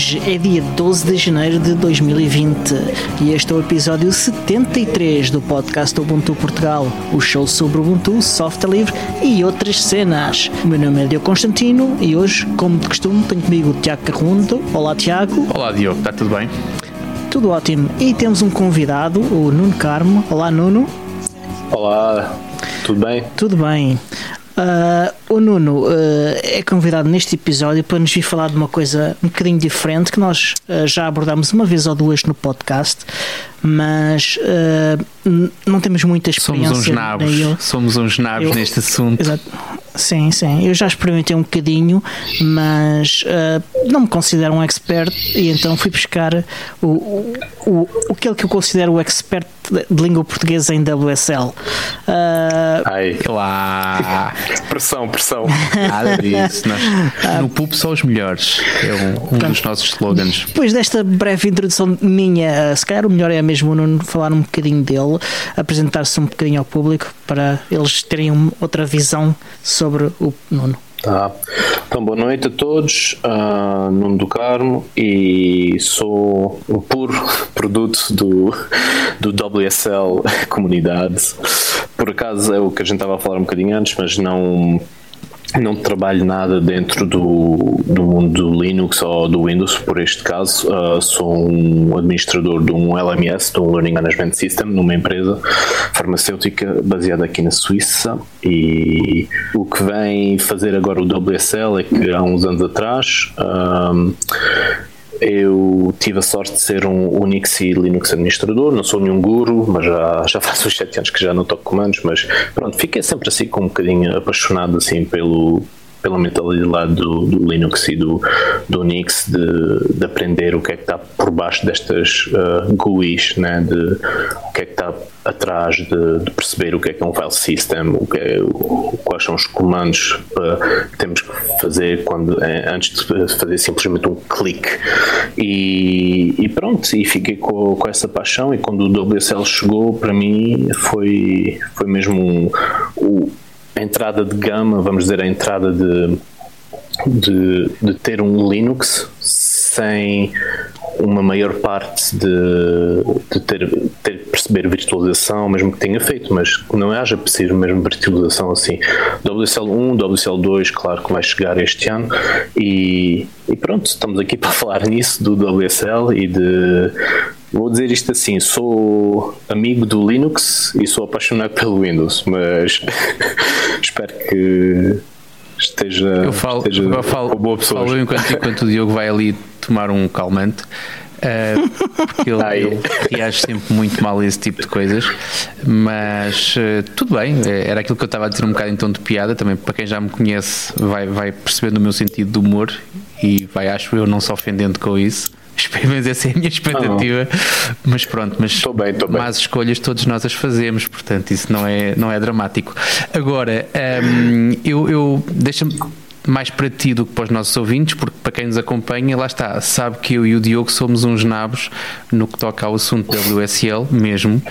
Hoje é dia 12 de janeiro de 2020 e este é o episódio 73 do podcast Ubuntu Portugal, o show sobre Ubuntu, software livre e outras cenas. O meu nome é Diogo Constantino e hoje, como de costume, tenho comigo o Tiago Carrundo. Olá, Tiago. Olá, Diogo, está tudo bem? Tudo ótimo. E temos um convidado, o Nuno Carmo. Olá, Nuno. Olá, tudo bem? Tudo bem. O Nuno uh, é convidado neste episódio para nos vir falar de uma coisa um bocadinho diferente que nós uh, já abordámos uma vez ou duas no podcast, mas não temos muita experiência. Somos uns nabos, somos uns nabos eu, neste assunto. Exato. Sim, sim. Eu já experimentei um bocadinho, mas uh, não me considero um expert e então fui buscar o, o, o, aquele que eu considero o expert de língua portuguesa em WSL. Uh, Ai, lá. pressão, pressão. Nada disso. Nós, no PUP são os melhores. É um, um dos nossos slogans. Depois desta breve introdução minha, se calhar o melhor é mesmo o Nuno falar um bocadinho dele, apresentar-se um bocadinho ao público para eles terem uma, outra visão sobre o Nuno. Tá. Então, boa noite a todos. Uh, Nuno do Carmo e sou o puro produto do, do WSL comunidade. Por acaso é o que a gente estava a falar um bocadinho antes, mas não não trabalho nada dentro do, do mundo do Linux ou do Windows, por este caso. Uh, sou um administrador de um LMS, de um Learning Management System, numa empresa farmacêutica baseada aqui na Suíça. E o que vem fazer agora o WSL é que há uns anos atrás. Ah, eu tive a sorte de ser um Unix e Linux administrador, não sou nenhum guru, mas já, já faço uns 7 anos que já não toco comandos, mas pronto, fiquei sempre assim com um bocadinho apaixonado assim pelo, pela mentalidade do, do, Linux e do, do Unix de, de, aprender o que é que está por baixo destas uh, GUIs, né? de o que é que está atrás de, de, perceber o que é que é um file system, o que é, o, quais são os comandos uh, que temos que fazer quando, é, antes de fazer simplesmente um clique. E, e pronto, e fiquei com, com, essa paixão. E quando o WSL chegou, para mim foi, foi mesmo um, um, entrada de gama, vamos dizer, a entrada de, de, de ter um Linux sem uma maior parte de, de ter, ter perceber virtualização, mesmo que tenha feito, mas que não haja preciso mesmo virtualização assim. WSL1, WSL2, claro que vai chegar este ano e, e pronto, estamos aqui para falar nisso do WSL e de Vou dizer isto assim, sou amigo do Linux e sou apaixonado pelo Windows, mas espero que esteja, eu falo, esteja eu falo, boa pessoa. Falo enquanto, enquanto o Diogo vai ali tomar um calmante. Uh, porque ele, ele, reage sempre muito mal a esse tipo de coisas, mas uh, tudo bem, eh, era aquilo que eu estava a dizer um bocado em tom de piada. Também para quem já me conhece, vai, vai percebendo o meu sentido de humor e vai, acho eu, não se ofendendo com isso. Mas essa é a minha expectativa. Oh. Mas pronto, mas tô bem, tô bem. más escolhas todos nós as fazemos, portanto isso não é, não é dramático. Agora, um, eu, eu deixa-me mais para ti do que para os nossos ouvintes, porque para quem nos acompanha, lá está, sabe que eu e o Diogo somos uns nabos no que toca ao assunto WSL mesmo.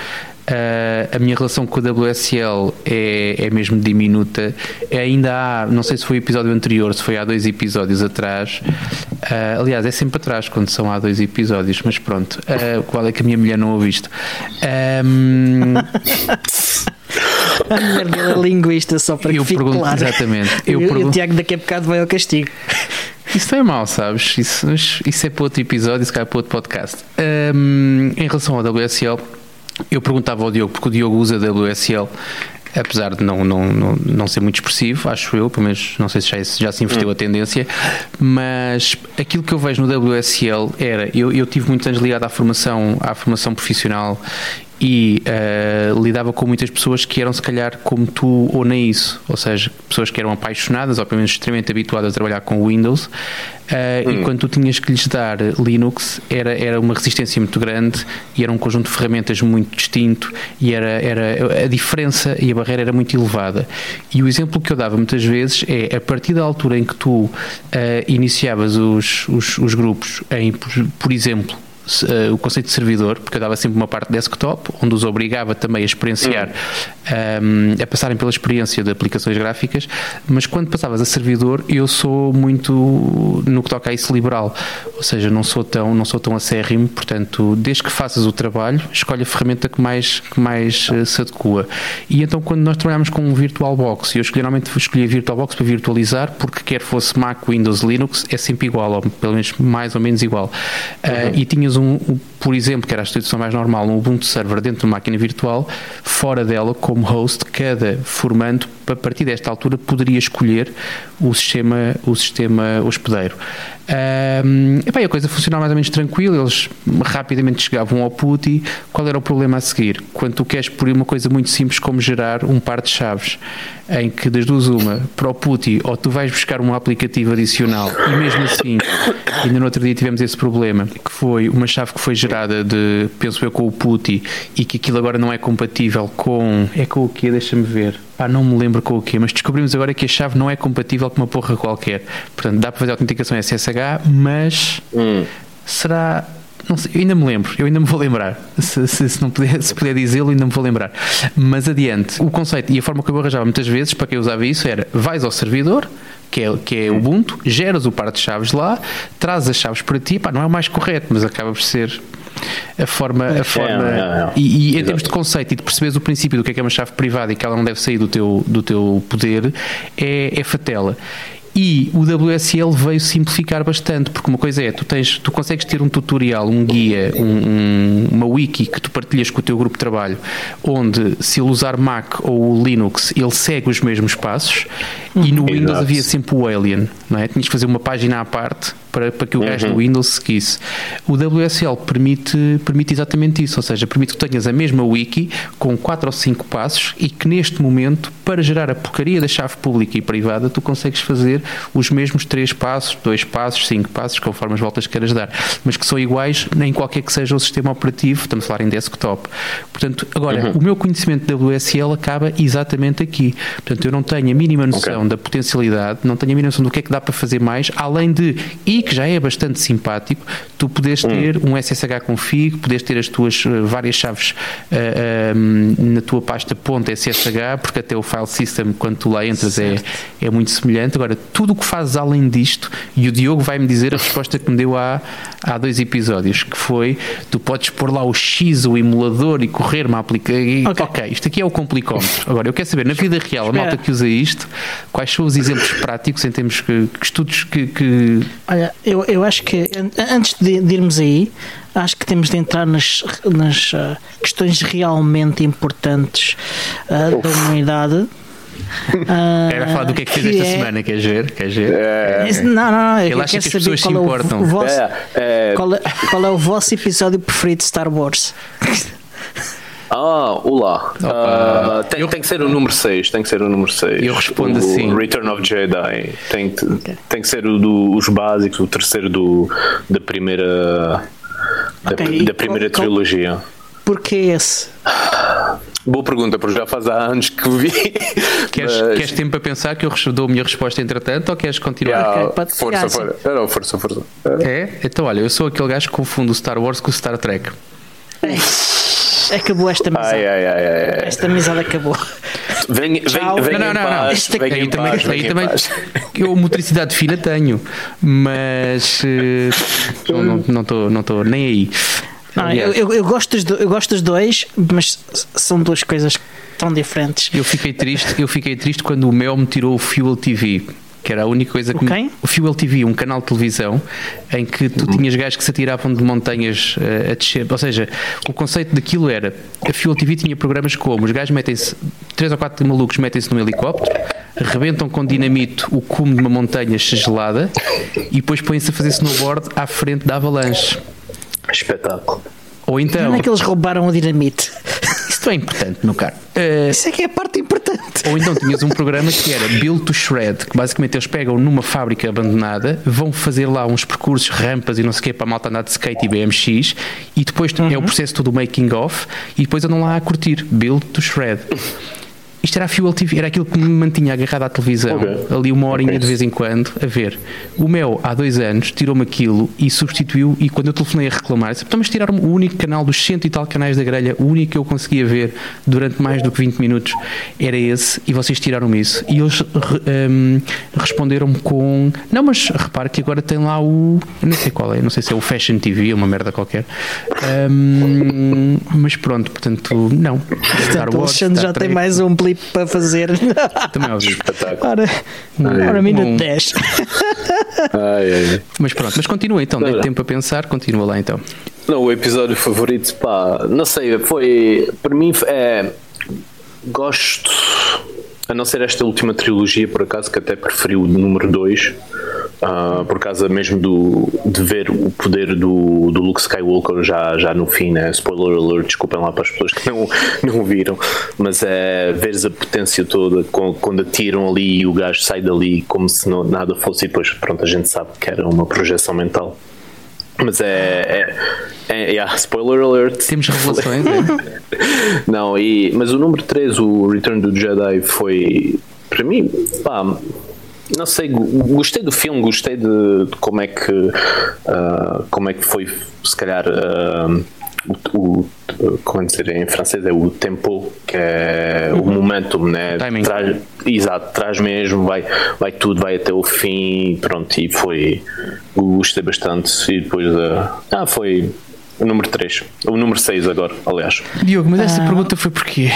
Uh, a minha relação com a WSL é, é mesmo diminuta. Ainda há, não sei se foi o episódio anterior, se foi há dois episódios atrás. Uh, aliás, é sempre atrás quando são há dois episódios, mas pronto. Uh, qual é que a minha mulher não ouviste? Um, a mulher dele é linguista, só para eu que fique pergunto, claro. Exatamente. Eu, eu pergunto... O Tiago daqui a bocado vai ao castigo. Isso não é mau, sabes? Isso, isso é para outro episódio, isso cai para outro podcast. Um, em relação ao WSL, eu perguntava ao Diogo, porque o Diogo usa WSL, apesar de não, não, não, não ser muito expressivo, acho eu, pelo menos não sei se já, já se inverteu hum. a tendência, mas aquilo que eu vejo no WSL era, eu, eu tive muitos anos ligado à formação, à formação profissional e uh, lidava com muitas pessoas que eram se calhar como tu ou nem isso, ou seja, pessoas que eram apaixonadas ou pelo menos extremamente habituadas a trabalhar com Windows uh, hum. e quando tu tinhas que lhes dar Linux era, era uma resistência muito grande e era um conjunto de ferramentas muito distinto e era, era a diferença e a barreira era muito elevada e o exemplo que eu dava muitas vezes é a partir da altura em que tu uh, iniciavas os, os, os grupos em, por, por exemplo uh, o conceito de servidor, porque eu dava sempre uma parte desktop, onde os obrigava também a experienciar, um, a passarem pela experiência de aplicações gráficas, mas quando passavas a servidor, eu sou muito, no que toca a isso, liberal, ou seja, não sou tão, não sou tão acérrimo, portanto, desde que faças o trabalho, escolhe a ferramenta que mais, que mais uh, se adequa. E então, quando nós trabalhamos com um VirtualBox, eu escolhi, normalmente escolhi a VirtualBox para virtualizar, porque quer fosse Mac, Windows, Linux, é sempre igual, ou pelo menos mais ou menos igual. Uh, uhum. E tinhas um, um, por exemplo, que era a instituição mais normal, um Ubuntu server dentro de uma máquina virtual, fora dela, como host, cada formando, a partir desta altura, poderia escolher o sistema, o sistema hospedeiro. Um, e bem, a coisa funcionava mais ou menos tranquilo, eles rapidamente chegavam ao PUTI. Qual era o problema a seguir? Quando tu queres por uma coisa muito simples como gerar um par de chaves, em que das duas uma, para o PUTI, ou tu vais buscar um aplicativo adicional, e mesmo assim, ainda no outro dia tivemos esse problema, que foi uma chave que foi gerada de, penso eu, com o PUTI, e que aquilo agora não é compatível com. É com o quê? Deixa-me ver. Pá, não me lembro com o quê, mas descobrimos agora que a chave não é compatível com uma porra qualquer. Portanto, dá para fazer autenticação SSH, mas hum. será. Não sei, eu ainda me lembro, eu ainda me vou lembrar. Se, se, se não puder, se puder dizê-lo, ainda me vou lembrar. Mas adiante, o conceito e a forma que eu arranjava muitas vezes para quem usava isso era: vais ao servidor, que é, que é Ubuntu, geras o par de chaves lá, traz as chaves para ti, pá, não é o mais correto, mas acaba por ser a forma, a forma é, é, é. E, e, em termos de conceito e de perceberes o princípio do que é, que é uma chave privada e que ela não deve sair do teu, do teu poder, é, é fatela. E o WSL veio simplificar bastante, porque uma coisa é, tu, tens, tu consegues ter um tutorial, um guia, um, um, uma wiki que tu partilhas com o teu grupo de trabalho, onde se ele usar Mac ou Linux, ele segue os mesmos passos, e no Windows havia sempre o Alien, não é? Tinhas que fazer uma página à parte para, para que o gajo uhum. do Windows seguisse. O WSL permite, permite exatamente isso, ou seja, permite que tenhas a mesma wiki com 4 ou 5 passos e que neste momento, para gerar a porcaria da chave pública e privada, tu consegues fazer os mesmos 3 passos, 2 passos, 5 passos, conforme as voltas que queiras dar, mas que são iguais em qualquer que seja o sistema operativo, estamos a falar em desktop. Portanto, agora, uhum. o meu conhecimento de WSL acaba exatamente aqui. Portanto, eu não tenho a mínima noção okay. da potencialidade, não tenho a mínima noção do que é que dá para fazer mais, além de, e que já é bastante simpático, tu podes ter hum. um SSH config, podes ter as tuas uh, várias chaves uh, uh, na tua pasta ponto .ssh, porque até o file system, quando tu lá entras, é, é muito semelhante. Agora, tudo o que fazes além disto, e o Diogo vai-me dizer a resposta que me deu há, há dois episódios, que foi, tu podes pôr lá o X, o emulador e correr uma aplicação. Okay. ok, isto aqui é o complicómetro. Agora, eu quero saber, na vida real, a malta que usa isto, quais são os exemplos práticos em termos que, que estudos que, que... Olha, eu, eu acho que antes de, de irmos aí, acho que temos de entrar nas, nas uh, questões realmente importantes uh, da humanidade. Uh, Era falar do que é que fez esta é... semana, queres ver? Queres ver? É... Não, não, não. Ele acha que as pessoas se importam. O, o vosso, é, é... Qual, é, qual é o vosso episódio preferido de Star Wars? Ah, olá. Uh, tem, eu... tem que ser o número 6. Tem que ser o número 6. Eu respondo o assim. Return of Jedi. Tem, okay. tem que ser o dos básicos, o terceiro do, da primeira. Okay. Da, da, primeira qual, trilogia. Porquê esse? Boa pergunta, porque já faz há anos que vi. Queres, mas... queres tempo para pensar que eu dou a minha resposta entretanto ou queres continuar? Yeah, okay, força, força. Não, força, força. É? Então, olha, eu sou aquele gajo que confunde o Star Wars com o Star Trek. Acabou esta amizade. Ai, ai, ai, ai. Esta amizade acabou. Vem, vem, vem não, não, não, não. Este vem aí também, paz, aí também eu motricidade fina tenho, mas uh, não estou não não nem aí. Não, eu, eu, eu, gosto dos, eu gosto dos dois, mas são duas coisas tão diferentes. Eu fiquei triste, eu fiquei triste quando o Mel me tirou o Fuel TV que era a única coisa que. Okay. Me... O Fuel TV, um canal de televisão em que tu uhum. tinhas gajos que se atiravam de montanhas uh, a descer. Ou seja, o conceito daquilo era. A Fuel TV tinha programas como os gajos metem-se. Três ou quatro malucos metem-se num helicóptero, rebentam com dinamite o cume de uma montanha gelada e depois põem-se a fazer snowboard à frente da avalanche. Espetáculo. Ou então. Não é que eles roubaram o dinamite. Isto é importante no carro. Uh, Isso é que é a parte importante. Ou então tinhas um programa que era Build to Shred, que basicamente eles pegam numa fábrica abandonada, vão fazer lá uns percursos, rampas e não sei o quê para a malta andar de skate e BMX, e depois uhum. é o processo todo making off, e depois andam lá a curtir Build to Shred. Isto era a Fuel TV, era aquilo que me mantinha agarrado à televisão, Ok. ali uma horinha Ok. de vez em quando, a ver. O Mel, há dois anos, tirou-me aquilo e substituiu, e quando eu telefonei a reclamar, disse, "Então, mas tiraram-me o único canal dos cento e tal canais da grelha, o único que eu conseguia ver durante mais do que 20 minutos era esse, e vocês tiraram-me isso. E eles hum, responderam-me com, não, mas repare que agora tem lá o, não sei qual é, não sei se é o Fashion TV, uma merda qualquer. Hum, mas pronto, portanto, não. Portanto, o Alexandre já tem mais um clipe para fazer. Também ouvi. Espetáculo. ora, ora, minuto Um- 10. Ai, ai. Mas pronto, mas continua então, dei tempo a pensar, continua lá então. Não, o episódio favorito, pá, não sei, foi. Para mim, é. Gosto. A não ser esta última trilogia, por acaso, que até preferi o número 2, por causa mesmo do, de ver o poder do, do Luke Skywalker já, já no fim, né? Spoiler alert, desculpem lá para as pessoas que não, não viram, mas é veres a potência toda quando atiram ali e o gajo sai dali como se não, nada fosse, e depois, pronto, a gente sabe que era uma projeção mental. Mas é. é, é yeah, spoiler alert. Temos revelações, é? Não, e, mas o número 3, o Return do Jedi, foi. Para mim, pá. Não sei, go- gostei do filme, gostei de, de como é que. ah, como é que foi, se calhar. ah, o, o- como é dizer em francês é o tempo que é o momentum né Timing. traz, exato traz mesmo vai vai tudo vai até o fim pronto e foi gostei bastante e depois ah, ah foi o número 3 o número 6 agora aliás Diogo, mas Ah. essa pergunta foi porquê?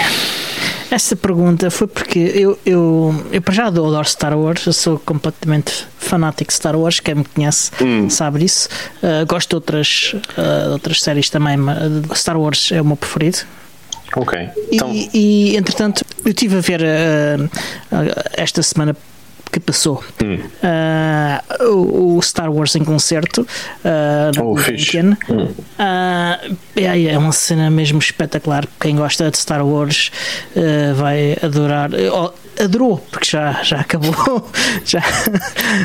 Essa pergunta foi porque eu, eu, eu para já adoro Star Wars, eu sou completamente fanático de Star Wars, quem me conhece sabe disso. Uh, gosto de outras, uh, outras séries também, mas Star Wars é o meu preferido. ok E, então e, entretanto, eu estive a ver uh, esta semana que passou Hum. uh, o, o Star Wars em concerto uh, Oh. Hum. Uh, é, é uma cena mesmo espetacular. Quem gosta de Star Wars uh, vai adorar. Oh, adorou, porque já, já acabou. já,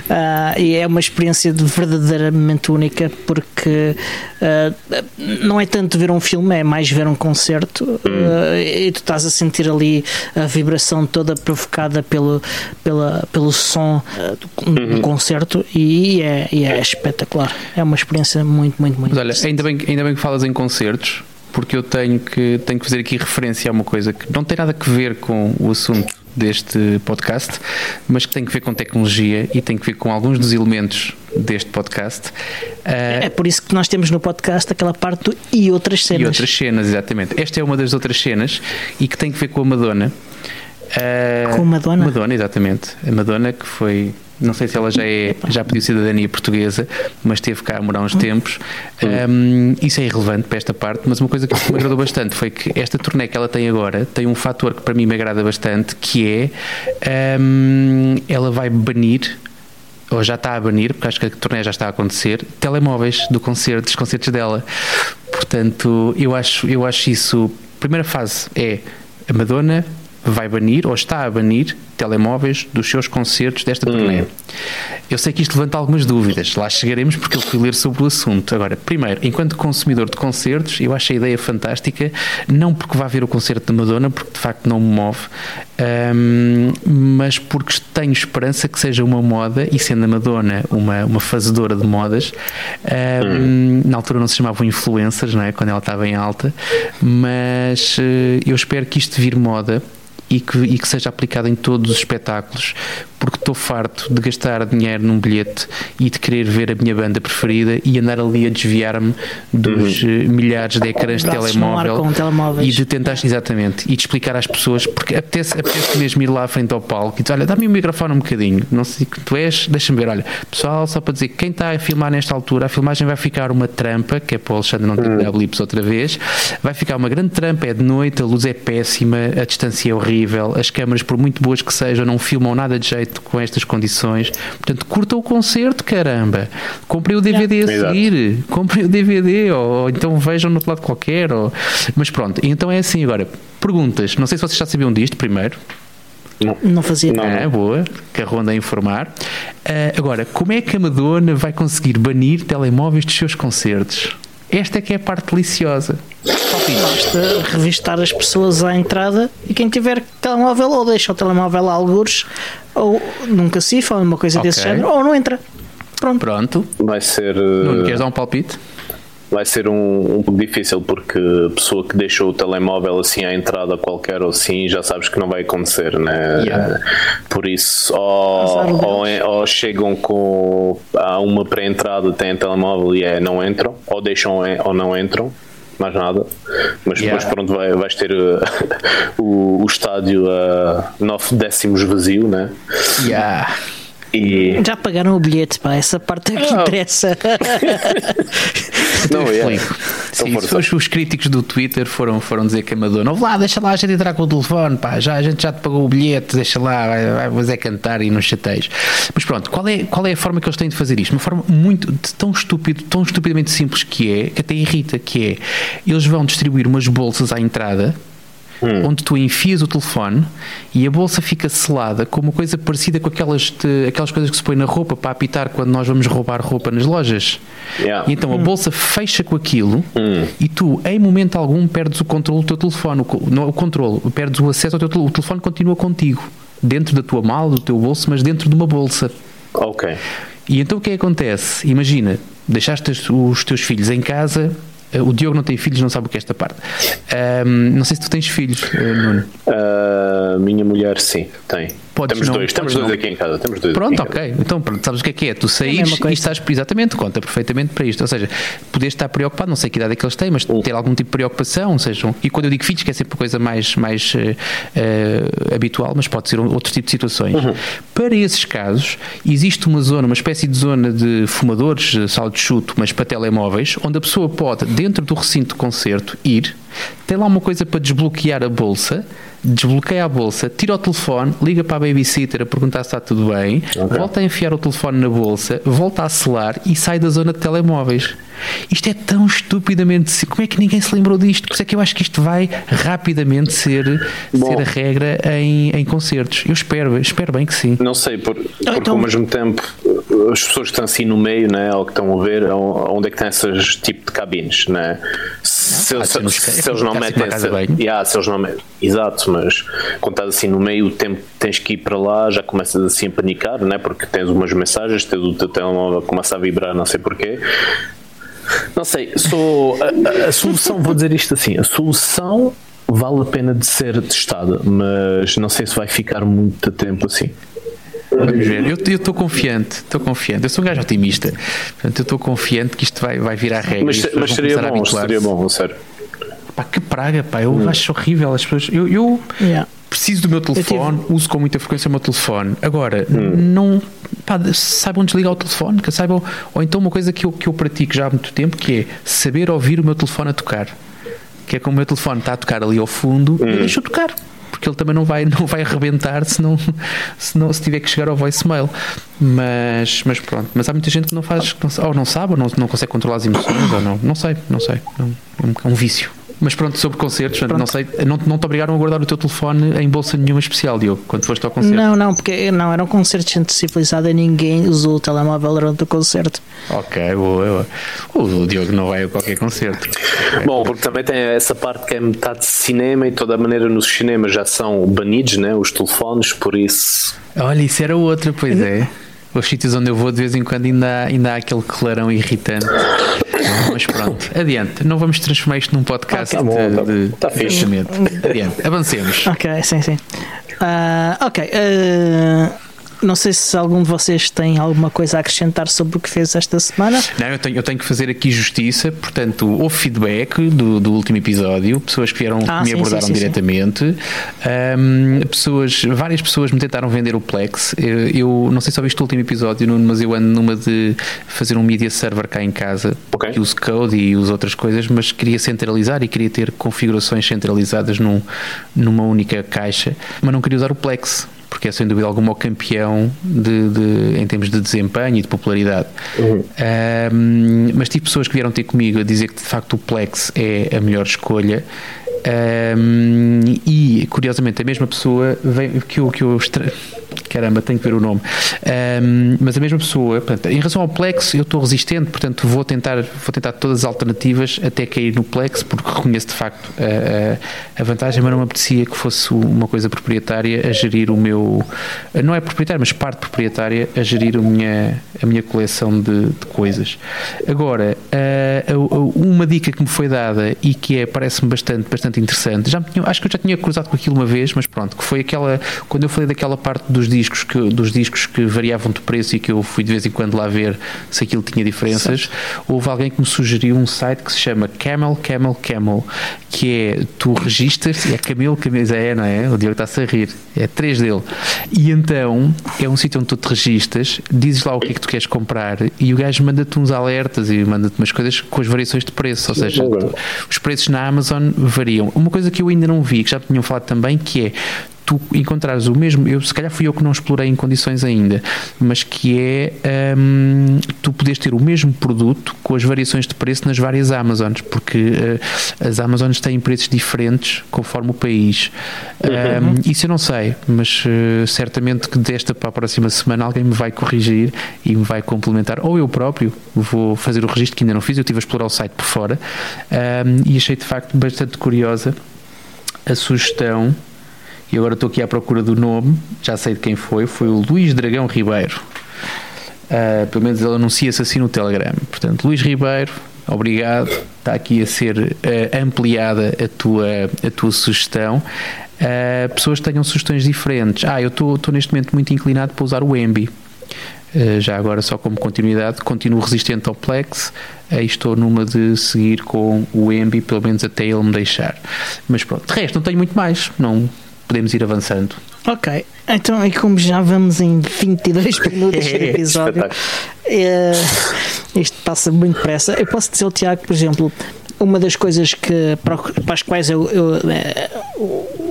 Uh, e é uma experiência de verdadeiramente única, porque uh, não é tanto ver um filme, é mais ver um concerto. uh, e tu estás a sentir ali a vibração toda provocada pelo, pela, pelo som uh, do, do concerto, e é, e é espetacular. É uma experiência muito, muito, muito Mas olha, ainda bem, ainda bem que falas em concertos, porque eu tenho que, tenho que fazer aqui referência a uma coisa que não tem nada a ver com o assunto deste podcast, mas que tem que ver com tecnologia e tem que ver com alguns dos elementos deste podcast. Ah, É por isso que nós temos no podcast aquela parte do e outras cenas. E outras cenas, exatamente. Esta é uma das outras cenas e que tem que ver com a Madonna. Ah, Com a Madonna? Madonna, exatamente. A Madonna que foi. Não sei se ela já, é, já pediu cidadania portuguesa, mas esteve cá a morar uns tempos. Um, isso é irrelevante para esta parte, mas uma coisa que me agradou bastante foi que esta turnê que ela tem agora tem um fator que para mim me agrada bastante, que é um, ela vai banir ou já está a banir, porque acho que a turnê já está a acontecer, telemóveis do concerto, dos concertos dela. Portanto, eu acho, eu acho isso. Primeira fase é a Madonna vai banir ou está a banir telemóveis dos seus concertos desta turnê. Eu sei que isto levanta algumas dúvidas, lá chegaremos porque eu fui ler sobre o assunto. Agora, primeiro, enquanto consumidor de concertos, eu acho a ideia fantástica, não porque vá ver o concerto da Madonna, porque de facto não me move, hum, mas porque tenho esperança que seja uma moda, e sendo a Madonna uma, uma fazedora de modas, hum, na altura não se chamavam influencers, não é? quando ela estava em alta, mas eh, eu espero que isto vire moda e que, e que seja aplicado em todos os espetáculos, porque estou farto de gastar dinheiro num bilhete e de querer ver a minha banda preferida e andar ali a desviar-me dos eh, milhares de ecrãs de telemóvel e de tentar, exatamente, e de explicar às pessoas, porque apetece, apetece mesmo ir lá à frente ao palco e dizer, olha, dá-me o microfone um bocadinho, não sei que tu és, deixa-me ver, olha, pessoal, só para dizer que quem está a filmar nesta altura, a filmagem vai ficar uma trampa, que é para o Alexandre não ter que dar blips outra vez, vai ficar uma grande trampa, é de noite, a luz é péssima, a distância é horrível, as câmaras, por muito boas que sejam, não filmam nada de jeito com estas condições, portanto, curta o concerto, caramba, comprem o DVD a Exato. seguir, comprem o DVD, ou, ou então vejam no outro lado qualquer, ou... mas pronto, então é assim agora, perguntas, não sei se vocês já sabiam disto primeiro, Não. Fazia Não. ah, boa, que a Ronda a informar. Ah, agora, como é que a Madonna vai conseguir banir telemóveis dos seus concertos? Esta é que é a parte deliciosa. Basta revistar as pessoas à entrada e quem tiver telemóvel ou deixa o telemóvel a algures ou nunca se ou uma coisa desse Ok. género ou não entra. Pronto. Pronto. Vai ser. eh, Nuno, queres dar um palpite? Vai ser um, um pouco difícil porque a pessoa que deixou o telemóvel assim à entrada qualquer ou assim já sabes que não vai acontecer, né? Yeah. Por isso, ou, ou, ou chegam com há uma pré-entrada, têm telemóvel e é não entram, ou deixam ou não entram. Mais nada, mas depois Yeah. pronto, vai, vais ter uh, o, o estádio a 9 décimos vazio, né? Yeah. E Já pagaram o bilhete, pá, essa parte é que Ah. interessa. não, é. Então Sim, os, os críticos do Twitter foram, foram dizer que a Madonna, "Ouve lá, deixa lá a gente entrar com o telefone, pá, já, a gente já te pagou o bilhete, deixa lá, vai, vai mas é cantar e não chateios. Mas pronto, qual é, qual é a forma que eles têm de fazer isto? Uma forma muito, tão estúpido, tão estupidamente simples que é, que até irrita, que é, eles vão distribuir umas bolsas à entrada, onde tu enfias o telefone e a bolsa fica selada com uma coisa parecida com aquelas, de- aquelas coisas que se põe na roupa para apitar quando nós vamos roubar roupa nas lojas. Yeah. E então a bolsa fecha com aquilo e tu, em momento algum, perdes o controle do teu telefone. O, não, o controle, perdes o acesso ao teu telefone. O telefone continua contigo, dentro da tua mala, do teu bolso, mas dentro de uma bolsa. Ok. E então o que é que acontece? Imagina, deixaste os teus filhos em casa. Eh, O Diogo não tem filhos, não sabe o que é esta parte. Ahm, não sei se tu tens filhos, eh, Nuno. A minha mulher, sim, tem. Podes temos não- dois, temos dois não. aqui em casa. Temos dois Pronto, aqui em ok. Então, pronto, sabes o que é que é? Tu a saís coisa. e estás exatamente, conta perfeitamente para isto. Ou seja, podes estar preocupado, não sei que idade é que eles têm, mas ter algum tipo de preocupação. Ou seja, e quando eu digo filhos, que é sempre a coisa mais, mais eh, habitual, mas pode ser um- outro tipo de situações. Para esses casos, existe uma zona, uma espécie de zona de fumadores, eh, sala de chuto, mas para telemóveis, onde a pessoa pode, dentro do recinto de concerto, ir, tem lá uma coisa para desbloquear a bolsa. Desbloqueia a bolsa, tira o telefone, liga para a babysitter a perguntar se está tudo bem, volta a enfiar o telefone na bolsa, volta a selar e sai da zona de telemóveis. Isto é tão estupidamente. Como é que ninguém se lembrou disto? Por isso é que eu acho que isto vai rapidamente ser, Bom. ser a regra em, em concertos. Eu espero, espero bem que sim. Não sei, por, porque então- ao mesmo tempo as pessoas que estão assim no meio, né, ou que estão a ver, onde é que tem esses tipo de cabines, né? Se, pode se- se- se eles não metem essa. Yeah, se eles não metem, exato, mas quando estás assim no meio, o tempo tens que ir para lá, já começas assim a panicar, né? Porque tens umas mensagens, tens o teu telemóvel começa a vibrar, não sei porquê. Não sei, sou a, a- a solução, vou dizer isto assim, a solução vale a pena de ser testada, mas não sei se vai ficar muito tempo assim. Vamos ver. Eu estou confiante, estou confiante. Eu sou um gajo otimista. Portanto, eu estou confiante que isto vai, vai virar regra. Mas, mas seria bom, seria bom, sério. Pá, que praga, pá. Eu acho horrível as pessoas. Eu, eu Yeah. preciso do meu telefone, uso com muita frequência o meu telefone. Agora, não. Pá, saibam desligar o telefone, que saibam. Ou então uma coisa que eu, que eu pratico já há muito tempo, que é saber ouvir o meu telefone a tocar. Que é como o meu telefone está a tocar ali ao fundo, eu deixo tocar. Porque ele também não vai, não vai arrebentar se, não, se, não, se tiver que chegar ao voicemail. Mas, mas pronto. Mas há muita gente que não faz, ou não sabe, ou não, não consegue controlar as emoções, ou não. Não sei, não sei. É um, é um, é um vício. Mas pronto, sobre concertos, portanto, não sei, não, não te obrigaram a guardar o teu telefone em bolsa nenhuma especial, Diogo, quando foste ao concerto. Não, não, porque não, era um concerto de gente civilizada e ninguém usou o telemóvel durante o concerto. Ok, boa, boa. O Diogo não vai a qualquer concerto. Bom, porque também tem essa parte que é metade de cinema e toda a maneira nos cinemas já são banidos, né? Os telefones, por isso. Olha, isso era outra, pois é. Os sítios onde eu vou de vez em quando ainda há, ainda há aquele clarão irritante. Mas pronto, adiante. Não vamos transformar isto num podcast Ah, tá bom, tá- de, de tá fixe. pensamento. Adiante, avancemos. Ok, sim, sim. Ah, ok. ah, não sei se algum de vocês tem alguma coisa a acrescentar sobre o que fez esta semana. Não, eu tenho, eu tenho que fazer aqui justiça, portanto, houve feedback do, do último episódio, pessoas que vieram Ah, me sim, abordaram sim, sim, sim. diretamente, Ahm, pessoas, várias pessoas me tentaram vender o Plex. Eu, eu não sei se ouviste o último episódio, Nuno, mas eu ando numa de fazer um media server cá em casa, Ok. que uso Code e uso outras coisas, mas queria centralizar e queria ter configurações centralizadas num, numa única caixa, mas não queria usar o Plex. Porque é sem dúvida alguma o campeão de, de- em termos de desempenho e de popularidade. Ahm, mas tive pessoas que vieram ter comigo a dizer que de facto o Plex é a melhor escolha. Ahm, e curiosamente a mesma pessoa veio, que eu, que eu caramba, tenho que ver o nome. Um, mas a mesma pessoa, portanto, em relação ao Plex, eu estou resistente, portanto vou tentar, vou tentar todas as alternativas até cair no Plex, porque reconheço de facto a, a, vantagem, mas não me apetecia que fosse uma coisa proprietária a gerir o meu, não é proprietária, mas parte proprietária a gerir a minha, a minha coleção de, de coisas. Agora, uh, uma dica que me foi dada e que é, parece-me bastante, bastante interessante, já tinha, acho que eu já tinha cruzado com aquilo uma vez, mas pronto, que foi aquela, quando eu falei daquela parte dos discos que, dos discos que variavam de preço e que eu fui de vez em quando lá ver se aquilo tinha diferenças, houve alguém que me sugeriu um site que se chama Camel Camel Camel, que é tu registas, é Camel Camel, é, não é? O Diogo está-se a rir, é três dele. E então é um sítio onde tu te registas, dizes lá o que é que tu queres comprar e o gajo manda-te uns alertas e manda-te umas coisas com as variações de preço, ou seja, tu, os preços na Amazon variam. Uma coisa que eu ainda não vi, que já tinham falado também, que é tu encontrares o mesmo, eu se calhar fui eu que não explorei em condições ainda, mas que é um, tu podes ter o mesmo produto com as variações de preço nas várias Amazons, porque uh, as Amazons têm preços diferentes conforme o país. Uhum. Um, isso eu não sei, mas uh, certamente que desta para a próxima semana alguém me vai corrigir e me vai complementar, ou eu próprio vou fazer o registro que ainda não fiz, eu estive a explorar o site por fora um, e achei de facto bastante curiosa a sugestão e agora estou aqui à procura do nome, já sei de quem foi, foi o Luís Dragão Ribeiro. Uh, pelo menos ele anuncia-se assim no Telegram. Portanto, Luís Ribeiro, obrigado. Está aqui a ser uh, ampliada a tua, a tua sugestão. Uh, pessoas que tenham sugestões diferentes. Ah, eu estou neste momento muito inclinado para usar o Embi. Já agora, só como continuidade, continuo resistente ao Plex e estou numa de seguir com o Embi, pelo menos até ele me deixar. Mas pronto, de resto, não tenho muito mais. Não, podemos ir avançando. Ok, então e como já vamos em 22 minutos de episódio, é, isto passa muito depressa. Eu posso dizer ao Tiago, por exemplo, uma das coisas que, para, as quais eu, eu é,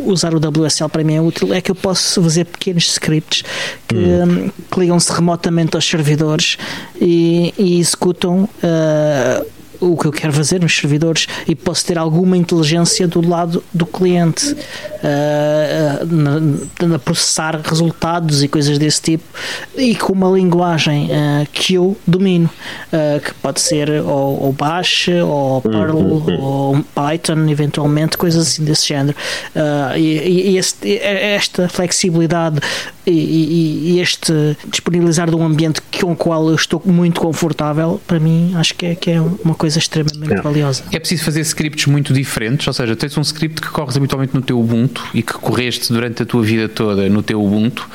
usar o WSL para mim é útil é que eu posso fazer pequenos scripts que, hum. que ligam-se remotamente aos servidores e, e executam uh, o que eu quero fazer nos servidores e posso ter alguma inteligência do lado do cliente uh, na, na, processar resultados e coisas desse tipo e com uma linguagem uh, que eu domino uh, que pode ser ou, ou Bash ou Perl uhum. ou Python eventualmente coisas assim desse género e, e este, esta flexibilidade e, e, este disponibilizar de um ambiente com o qual eu estou muito confortável para mim acho que é, que é uma coisa coisa extremamente é. valiosa. É preciso fazer scripts muito diferentes, ou seja, tens um script que corres habitualmente no teu Ubuntu e que correste durante a tua vida toda no teu Ubuntu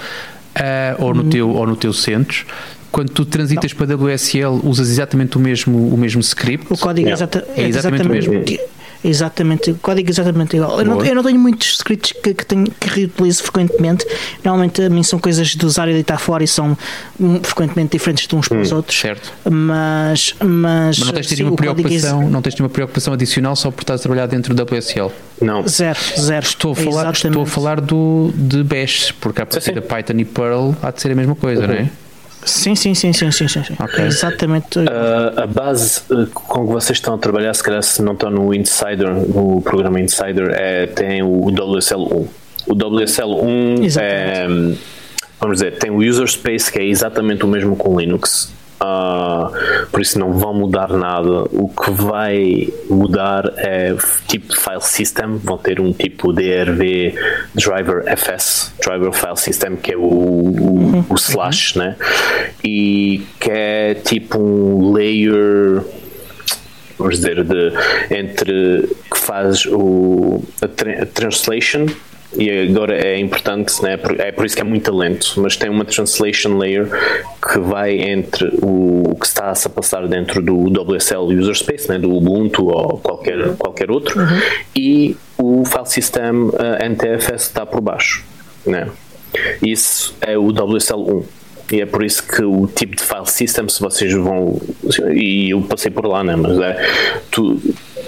uh, ou, no hum. teu, ou no teu CentOS quando tu transitas não. para WSL usas exatamente o mesmo, o mesmo script? O código é, exata, é exatamente, exatamente, o mesmo. Exatamente, o código é exatamente igual. Eu não, eu não, tenho muitos scripts que, que, tenho, que reutilizo frequentemente. Normalmente a mim são coisas de usar e deitar fora e são hum, frequentemente diferentes de uns para os hum, outros. Certo. Mas, mas, mas não tens sim, uma preocupação, não tens nenhuma preocupação adicional só por estás a trabalhar dentro do WSL? Não. Zero, zero. Estou a falar, estou a falar do, de Bash, porque a partir da Python e Perl há de ser a mesma coisa, uhum. não é? Sim, sim, sim, sim, sim, sim. Okay. exatamente. Uh, a base uh, com que vocês estão a trabalhar, se calhar se não estão no Insider, no programa Insider, é, tem o WSL1. O WSL1 é, vamos dizer, tem o user space que é exatamente o mesmo com Linux Uh, por isso não vão mudar nada. O que vai mudar é tipo de file system. Vão ter um tipo DRV driver FS, driver file system, que é o, o, uhum. o slash, né? E que é tipo um layer vamos dizer, de, entre que faz o, a, tra a translation e agora é importante, né? é por isso que é muito lento, mas tem uma translation layer que vai entre o que está a passar dentro do WSL user space, né? do Ubuntu ou qualquer, qualquer outro, uhum. e o file system uh, NTFS está por baixo. Né? Isso é o WSL1. E é por isso que o tipo de file system, se vocês vão. E eu passei por lá, né? mas é. Tu,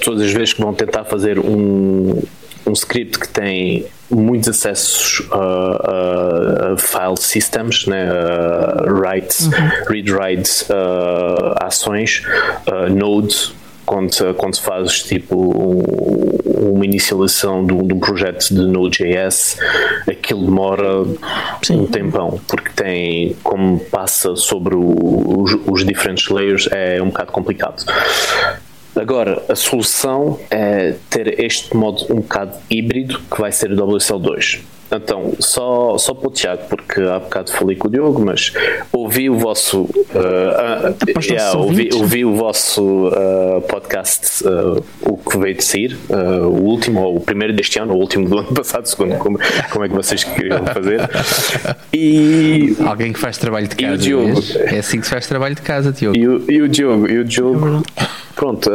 todas as vezes que vão tentar fazer um, um script que tem muitos acessos a, a file systems, né, writes, uhum. read writes, ações, nodes, quando, quando fazes tipo uma inicialização de um, de um projeto de Node.js, aquilo demora Sim. um tempão, porque tem, como passa sobre o, os, os diferentes layers, é um bocado complicado. Agora, a solução é ter este modo um bocado híbrido que vai ser o WSL2. Então, só, só para o Tiago, porque há bocado falei com o Diogo, mas ouvi o vosso uh, uh, yeah, ouvi, ouvi, o vosso uh, podcast, uh, o que veio de sair, o último, ou o primeiro deste ano, o último do ano passado, segundo como, como é que vocês queriam fazer. E alguém que faz trabalho de casa. Diogo, é assim que se faz trabalho de casa, Diogo. E o, e o Diogo, e o Diogo, pronto.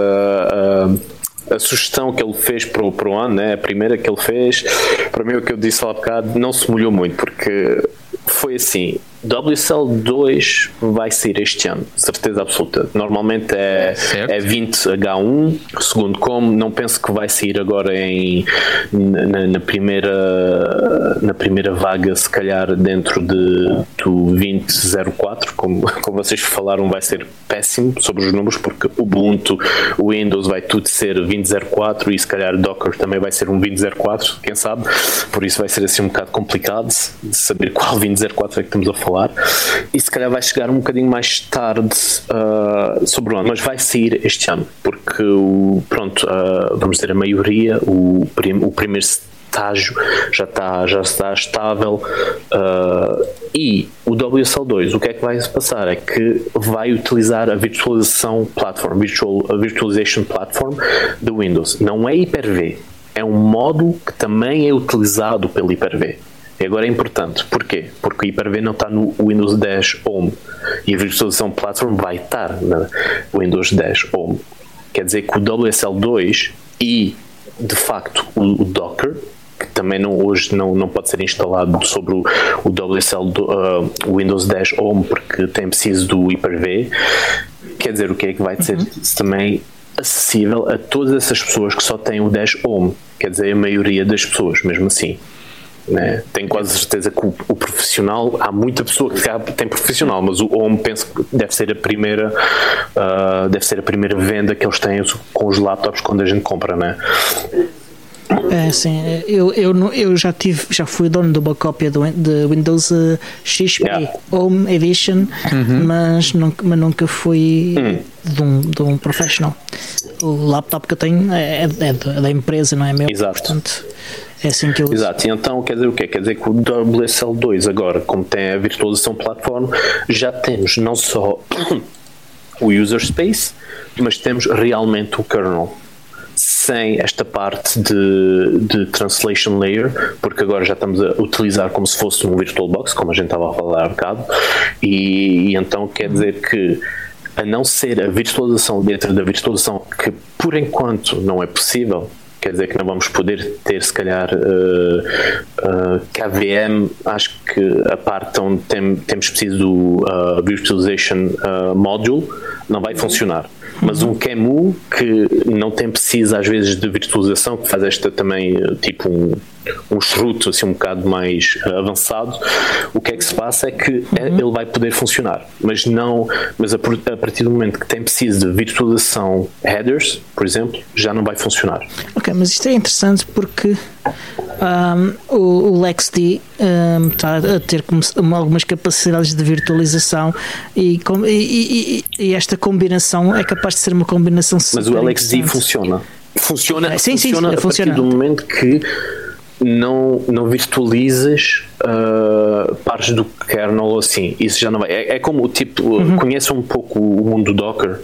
A sugestão que ele fez para o, para o ano, né, a primeira que ele fez, para mim o que eu disse lá há bocado, não se molhou muito, porque foi assim, WSL 2 vai sair este ano, certeza absoluta. Normalmente é, é 20H1, segundo como, não penso que vai sair agora em, na, na, primeira, na primeira vaga, se calhar dentro de, do 2004, como, como vocês falaram, vai ser péssimo sobre os números, porque o Ubuntu, o Windows vai tudo ser 2004 e se calhar Docker também vai ser um 2004, quem sabe, por isso vai ser assim um bocado complicado de saber qual 2004 é que estamos a falar falar, e se calhar vai chegar um bocadinho mais tarde uh, sobre o ano, mas vai sair este ano, porque o, pronto, uh, vamos dizer, a maioria, o, prim, o primeiro estágio já está, já está estável uh, e o WSL2 o que é que vai se passar? É que vai utilizar a virtualização platform virtual, a virtualization platform do Windows. Não é Hyper-V é um modo que também é utilizado pelo Hyper-V e agora é importante. Porquê? Porque o Hyper-V não está no Windows 10 Home e a virtualização platform vai estar no Windows 10 Home. Quer dizer que o WSL2 e, de facto, o, Docker, que também não, hoje não, não pode ser instalado sobre o, o WSL do, uh, Windows 10 Home porque tem preciso do Hyper-V, quer dizer o que é que vai ser uhum. também acessível a todas essas pessoas que só têm o 10 Home, quer dizer a maioria das pessoas, mesmo assim. Né? Tenho quase certeza que o, o, profissional, há muita pessoa que tem profissional, mas o home penso que deve ser a primeira, uh, deve ser a primeira venda que eles têm com os laptops quando a gente compra, né? É, sim, eu, eu, eu já tive, já fui dono de uma cópia do, de Windows uh, XP yeah. Home Edition, uhum. mas, nunca, mas nunca fui uhum. de, um, de um professional. O laptop que eu tenho é, é, é da empresa, não é meu. Exato. Portanto, é assim que eu Exato, e então quer dizer o quê? Quer dizer que o WSL2 agora, como tem a virtualização plataforma, já temos não só o user space, mas temos realmente o kernel sem esta parte de, de translation layer, porque agora já estamos a utilizar como se fosse um VirtualBox, como a gente estava a falar há bocado, e, e então quer dizer que a não ser a virtualização dentro da virtualização, que por enquanto não é possível, quer dizer que não vamos poder ter, se calhar, uh, uh, KVM. Acho que a parte onde tem, temos preciso do uh, Virtualization Module não vai funcionar. Mas um QEMU que não tem preciso, às vezes, de virtualização, que faz esta também, tipo, um, um charuto assim um bocado mais avançado, o que é que se passa é que é, uhum. ele vai poder funcionar, mas não, mas a, a, partir do momento que tem preciso de virtualização headers, por exemplo, já não vai funcionar. Ok, mas isto é interessante porque um, o, o LexD um, está a ter algumas capacidades de virtualização e, com, e, e, e, esta combinação é capaz de ser uma combinação Mas o LXD funciona. Funciona, sim, funciona sim, a funciona. partir do momento que não, não virtualizas uh, partes do kernel assim. Isso já não vai. É, é como o tipo. Uhum. Conheça um pouco o mundo Docker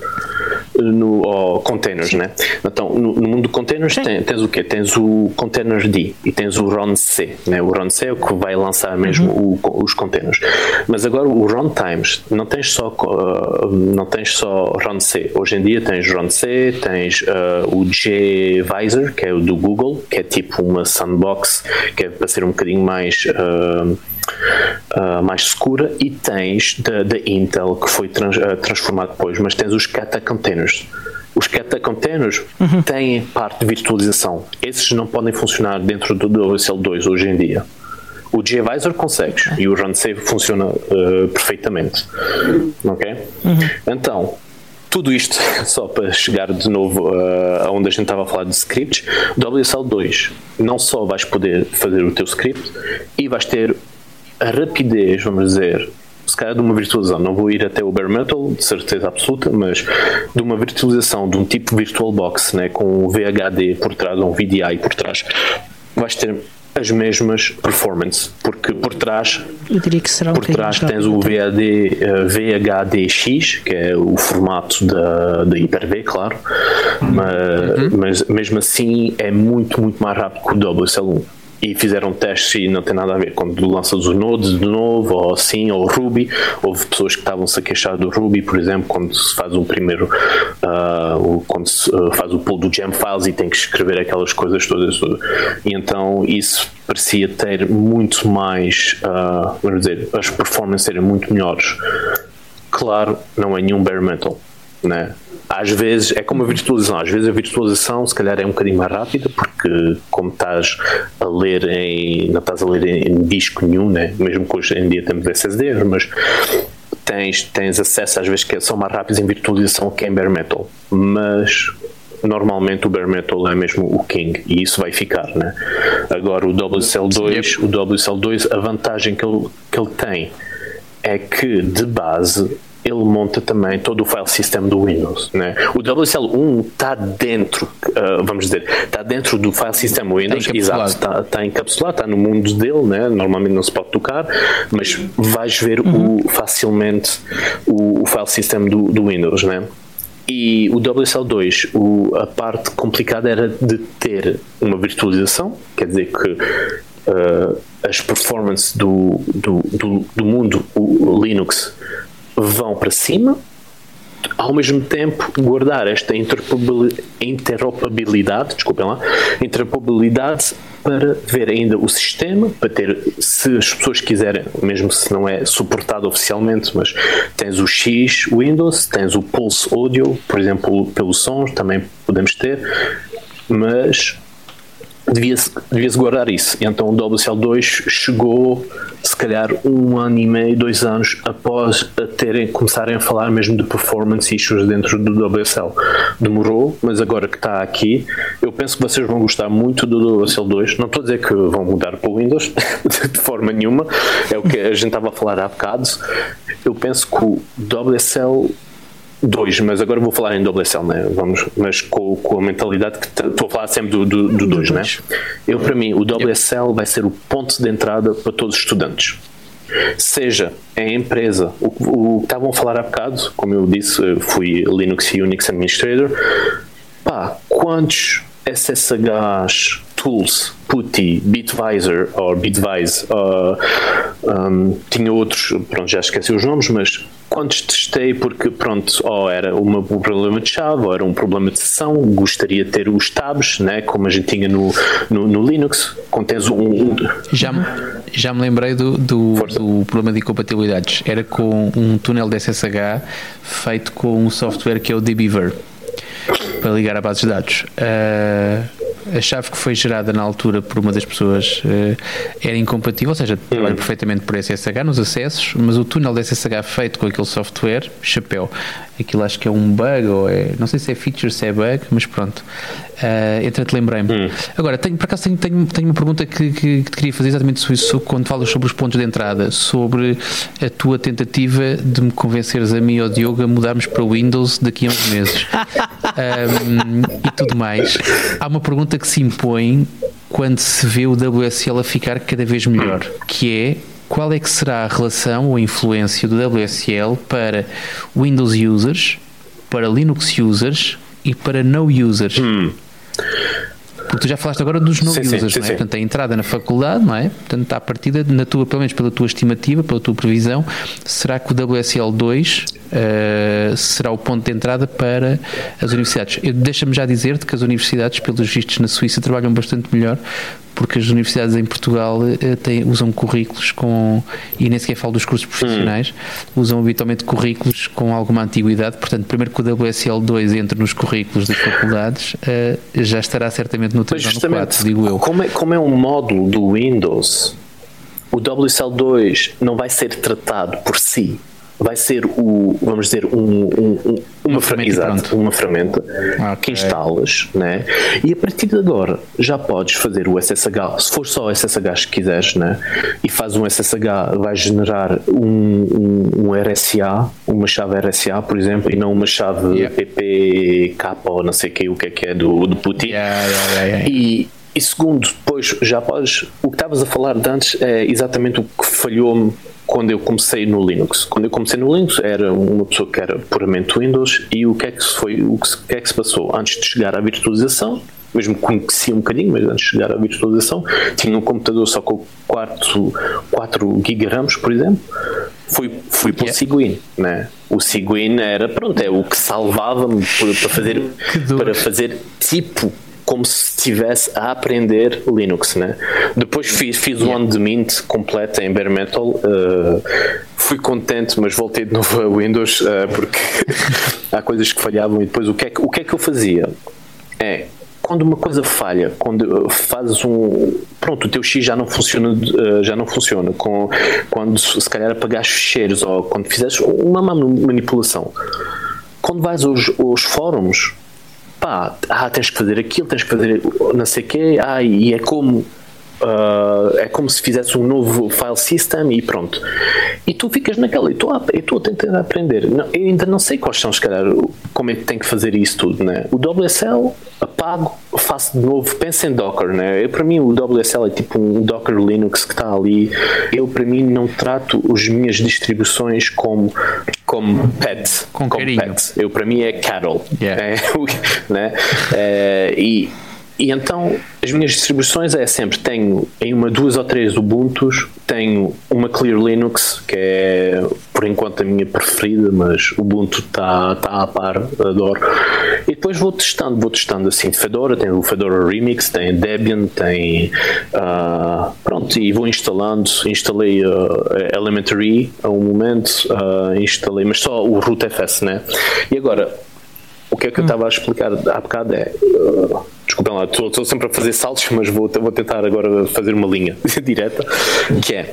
no oh, containers, Sim. né? Então, no, no mundo de containers tem, tens o quê? Tens o containerd e tens o RON-C, né? O RON-C é o que vai lançar mesmo uhum. o, os containers. Mas agora o runtimes não tens só uh, não tens só RON-C. Hoje em dia tens RON-C, tens uh, o gvisor, que é o do Google, que é tipo uma sandbox, que é para ser um bocadinho mais uh, uh, mais segura e tens da, Intel que foi trans, uh, transformado depois, mas tens os Kata Containers. Os Kata Containers uhum. têm parte de virtualização. Esses não podem funcionar dentro do OSL2 hoje em dia. O gvisor consegues e o RunSave funciona uh, perfeitamente. Ok? Uhum. Então, tudo isto só para chegar de novo uh, aonde a gente estava a falar de scripts. WSL 2 não só vais poder fazer o teu script e vais ter a rapidez, vamos dizer, se calhar de uma virtualização, não vou ir até o bare metal, de certeza absoluta, mas de uma virtualização de um tipo VirtualBox, né, com um VHD por trás, um VDI por trás, vais ter as mesmas performance, porque por trás, Eu diria que será por trás tens o VAD, uh, VHDX, que é o formato da, da Hyper-V, claro, mas, mas mesmo assim é muito, muito mais rápido que o WSL1 e fizeram testes e não tem nada a ver. Quando lanças os nodes de novo, ou assim, ou Ruby, houve pessoas que estavam-se a queixar do Ruby, por exemplo, quando se faz um primeiro, uh, quando se uh, faz o pull do gem files e tem que escrever aquelas coisas todas. E então isso parecia ter muito mais, uh, vamos dizer, as performances serem muito melhores. Claro, não é nenhum bare metal, né? Às vezes é como a virtualização, às vezes a virtualização se calhar é um bocadinho mais rápida porque como estás a ler em não estás a ler em, em disco nenhum, né? mesmo que hoje em dia temos SSDs, mas tens, tens acesso às vezes que são mais rápidos em virtualização que em bare metal, mas normalmente o bare metal é mesmo o king e isso vai ficar, né? Agora o WSL2, o WSL2 a vantagem que ele, que ele tem é que de base ele monta também todo o file system do Windows. Né? O WSL1 está dentro, uh, vamos dizer, está dentro do file system Windows, exato, está, está encapsulado, está no mundo dele, né? normalmente não se pode tocar, mas vais ver uhum. o, facilmente o, o, file system do, do Windows. Né? E o WSL2, o, a parte complicada era de ter uma virtualização, quer dizer que uh, as performances do, do, do, do mundo Linux vão para cima, ao mesmo tempo guardar esta interoperabilidade, desculpem lá, interoperabilidade para ver ainda o sistema, para ter, se as pessoas quiserem, mesmo se não é suportado oficialmente, mas tens o X Windows, tens o Pulse Audio, por exemplo, pelos sons também podemos ter, mas devia-se devia guardar isso. Então o WSL2 chegou, se calhar, um ano e meio, dois anos após a terem, começarem a falar mesmo de performance issues dentro do WSL. Demorou, mas agora que está aqui, eu penso que vocês vão gostar muito do WSL2. Não estou a dizer que vão mudar para o Windows, de forma nenhuma, é o que a gente estava a falar há bocado. Eu penso que o WSL Dois, mas agora vou falar em WSL, né? Vamos, mas com, com a mentalidade que estou a falar sempre do 2, do, do dois, né? Eu, para mim, o WSL vai ser o ponto de entrada para todos os estudantes. Seja em empresa, o, o que estavam a falar há bocado, como eu disse, fui Linux e Unix Administrator. Pá, quantos SSHs, tools, PuTTY, Bitvisor ou Bitvise, uh, um, tinha outros, pronto, já esqueci os nomes, mas quantos testei porque, pronto, ou era uma, um problema de chave, ou era um problema de sessão, gostaria de ter os tabs, né, como a gente tinha no, no, no Linux, contens um, um... Já, me, já me lembrei do, do, do, problema de incompatibilidades, era com um túnel de SSH feito com um software que é o dbeaver para ligar a bases de dados. Uh, a chave que foi gerada na altura por uma das pessoas uh, era incompatível, ou seja, trabalha hum. perfeitamente por SSH nos acessos, mas o túnel de SSH feito com aquele software, chapéu, aquilo acho que é um bug, ou é, não sei se é feature, se é bug, mas pronto. Uh, entretanto, lembrei-me. Hum. Agora, tenho, por acaso, tenho, tenho, tenho uma pergunta que, que, que, te queria fazer exatamente sobre isso, quando falas sobre os pontos de entrada, sobre a tua tentativa de me convenceres a mim ou Diogo a mudarmos para o Windows daqui a uns meses um, e tudo mais. Há uma pergunta que se impõe quando se vê o WSL a ficar cada vez melhor, que é qual é que será a relação ou a influência do WSL para Windows users, para Linux users e para no users? Hum. Porque tu já falaste agora dos no sim, users, sim, não é? Sim. Portanto, a entrada na faculdade, não é? Portanto, à partida, na tua, pelo menos pela tua estimativa, pela tua previsão, será que o WSL2 uh, será o ponto de entrada para as universidades? Deixa-me já dizer-te que as universidades, pelos vistos na Suíça, trabalham bastante melhor porque as universidades em Portugal uh, têm, usam currículos com, e nem sequer falo dos cursos profissionais, hum. usam habitualmente currículos com alguma antiguidade, portanto, primeiro que o WSL2 entre nos currículos das faculdades, uh, já estará certamente no 3 ou no 4, digo eu. Como é, como é um módulo do Windows, o WSL2 não vai ser tratado por si, vai ser o, vamos dizer, um, um, uma, ferramenta, uma ferramenta okay. que instalas, né? E a partir de agora já podes fazer o SSH, se for só SSH que quiseres, né? E faz um SSH, vai generar um, um, RSA, uma chave RSA, por exemplo, e não uma chave yeah. PPK ou não sei que, o que é que é do, do Putin. Yeah, yeah, e, e segundo, depois já podes. O que estavas a falar de antes é exatamente o que falhou-me quando eu comecei no Linux. Quando eu comecei no Linux era uma pessoa que era puramente Windows e o que é que se foi, o que, o que é que se passou antes de chegar à virtualização? Mesmo conhecia um bocadinho, mas antes de chegar à virtualização, tinha um computador só com 4, 4 GB RAMs, por exemplo. Fui, fui para o Ciguin, né? O Ciguin era, pronto, é o que salvava-me para fazer, para fazer tipo como se estivesse a aprender Linux, né? Depois fiz, fiz o on mint completo em bare metal. Uh, fui contente, mas voltei de novo a Windows uh, porque há coisas que falhavam. E depois o que, é que, o que é que eu fazia? É quando uma coisa falha, quando fazes um. Pronto, o teu X já não funciona, já não funciona. Com, quando se calhar apagaste ficheiros ou quando fizeres uma manipulação. Quando vais aos, aos fóruns, pá, ah, tens que fazer aquilo, tens que fazer não sei o quê, ah, e é como Uh, é como se fizesse um novo file system e pronto. E tu ficas naquela, e estou a, a tentar aprender. Não, eu ainda não sei quais são, se calhar, como é que tem que fazer isso tudo. Né? O WSL, apago, faço de novo, penso em Docker. Né? Eu, para mim, o WSL é tipo um Docker Linux que está ali. Eu, para mim, não trato as minhas distribuições como como pet. Com como carinho. pet. Eu, para mim, é cattle. Yeah. É, né? É, e e então as minhas distribuições é sempre tenho em uma, duas ou três Ubuntu, tenho uma Clear Linux, que é por enquanto a minha preferida, mas Ubuntu está tá a par, adoro. E depois vou testando, vou testando assim Fedora, tem o Fedora Remix, tem Debian, tem uh, pronto, e vou instalando, instalei uh, Elementary a um momento, uh, instalei, mas só o rootfs, né? E agora o que é que eu estava a explicar há bocado é. Uh, desculpem lá, estou, sempre a fazer saltos, mas vou, vou tentar agora fazer uma linha direta, que é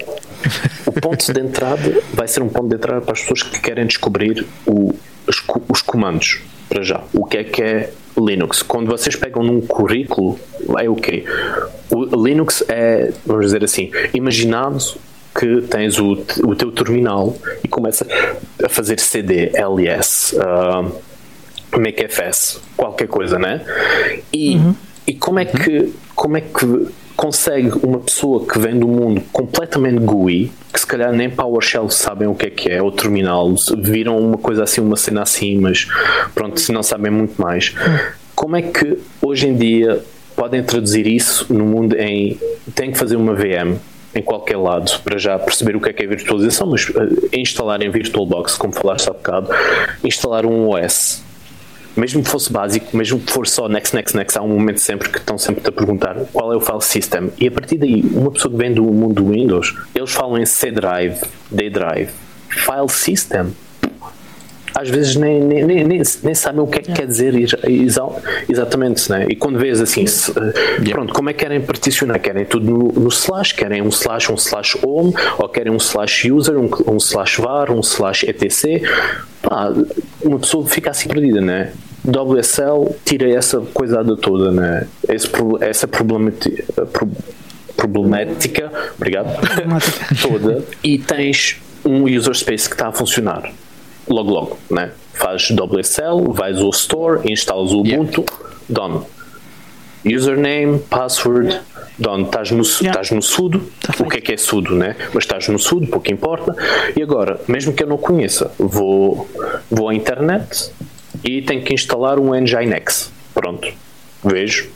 o ponto de entrada vai ser um ponto de entrada para as pessoas que querem descobrir o, os, os comandos para já. O que é que é Linux? Quando vocês pegam num currículo, é o quê? O Linux é, vamos dizer assim, imaginado que tens o, o teu terminal e começa a fazer CD, LS. Uh, MakeFS, qualquer coisa, né? E, uhum. e como é que como é que consegue uma pessoa que vem do mundo completamente GUI, que se calhar nem PowerShell sabem o que é que é, ou terminal, viram uma coisa assim, uma cena assim, mas pronto, se não sabem muito mais. Como é que hoje em dia podem traduzir isso no mundo em tem que fazer uma VM em qualquer lado para já perceber o que é que é virtualização, mas uh, instalar em VirtualBox, como falaste há bocado, instalar um OS mesmo que fosse básico, mesmo que for só next, next, next, há um momento sempre que estão sempre a perguntar qual é o file system. E a partir daí, uma pessoa que vem do mundo do Windows, eles falam em C drive, D drive, file system. Às vezes nem, nem, nem, nem sabem o que é que quer dizer exatamente, né? E quando vês assim, se, eh, pronto, como é que querem particionar? Querem tudo no, no, slash? Querem um slash, um slash home? Ou querem um slash user, um, um slash var, um slash etc? Pá, uma pessoa fica assim perdida, né? WSL tira essa coisada toda, né? Esse, essa problemática, problemática obrigado, toda, e tens um user space que está a funcionar logo logo, né? Faz WSL, vais ao store, instalas o Ubuntu, yeah. done. Username, password, done. Estás no, yeah. no sudo, tá o que é que é sudo, né? Mas estás no sudo, pouco importa. E agora, mesmo que eu não conheça, vou, vou à internet, e tenho que instalar um Nginx. Pronto, vejo,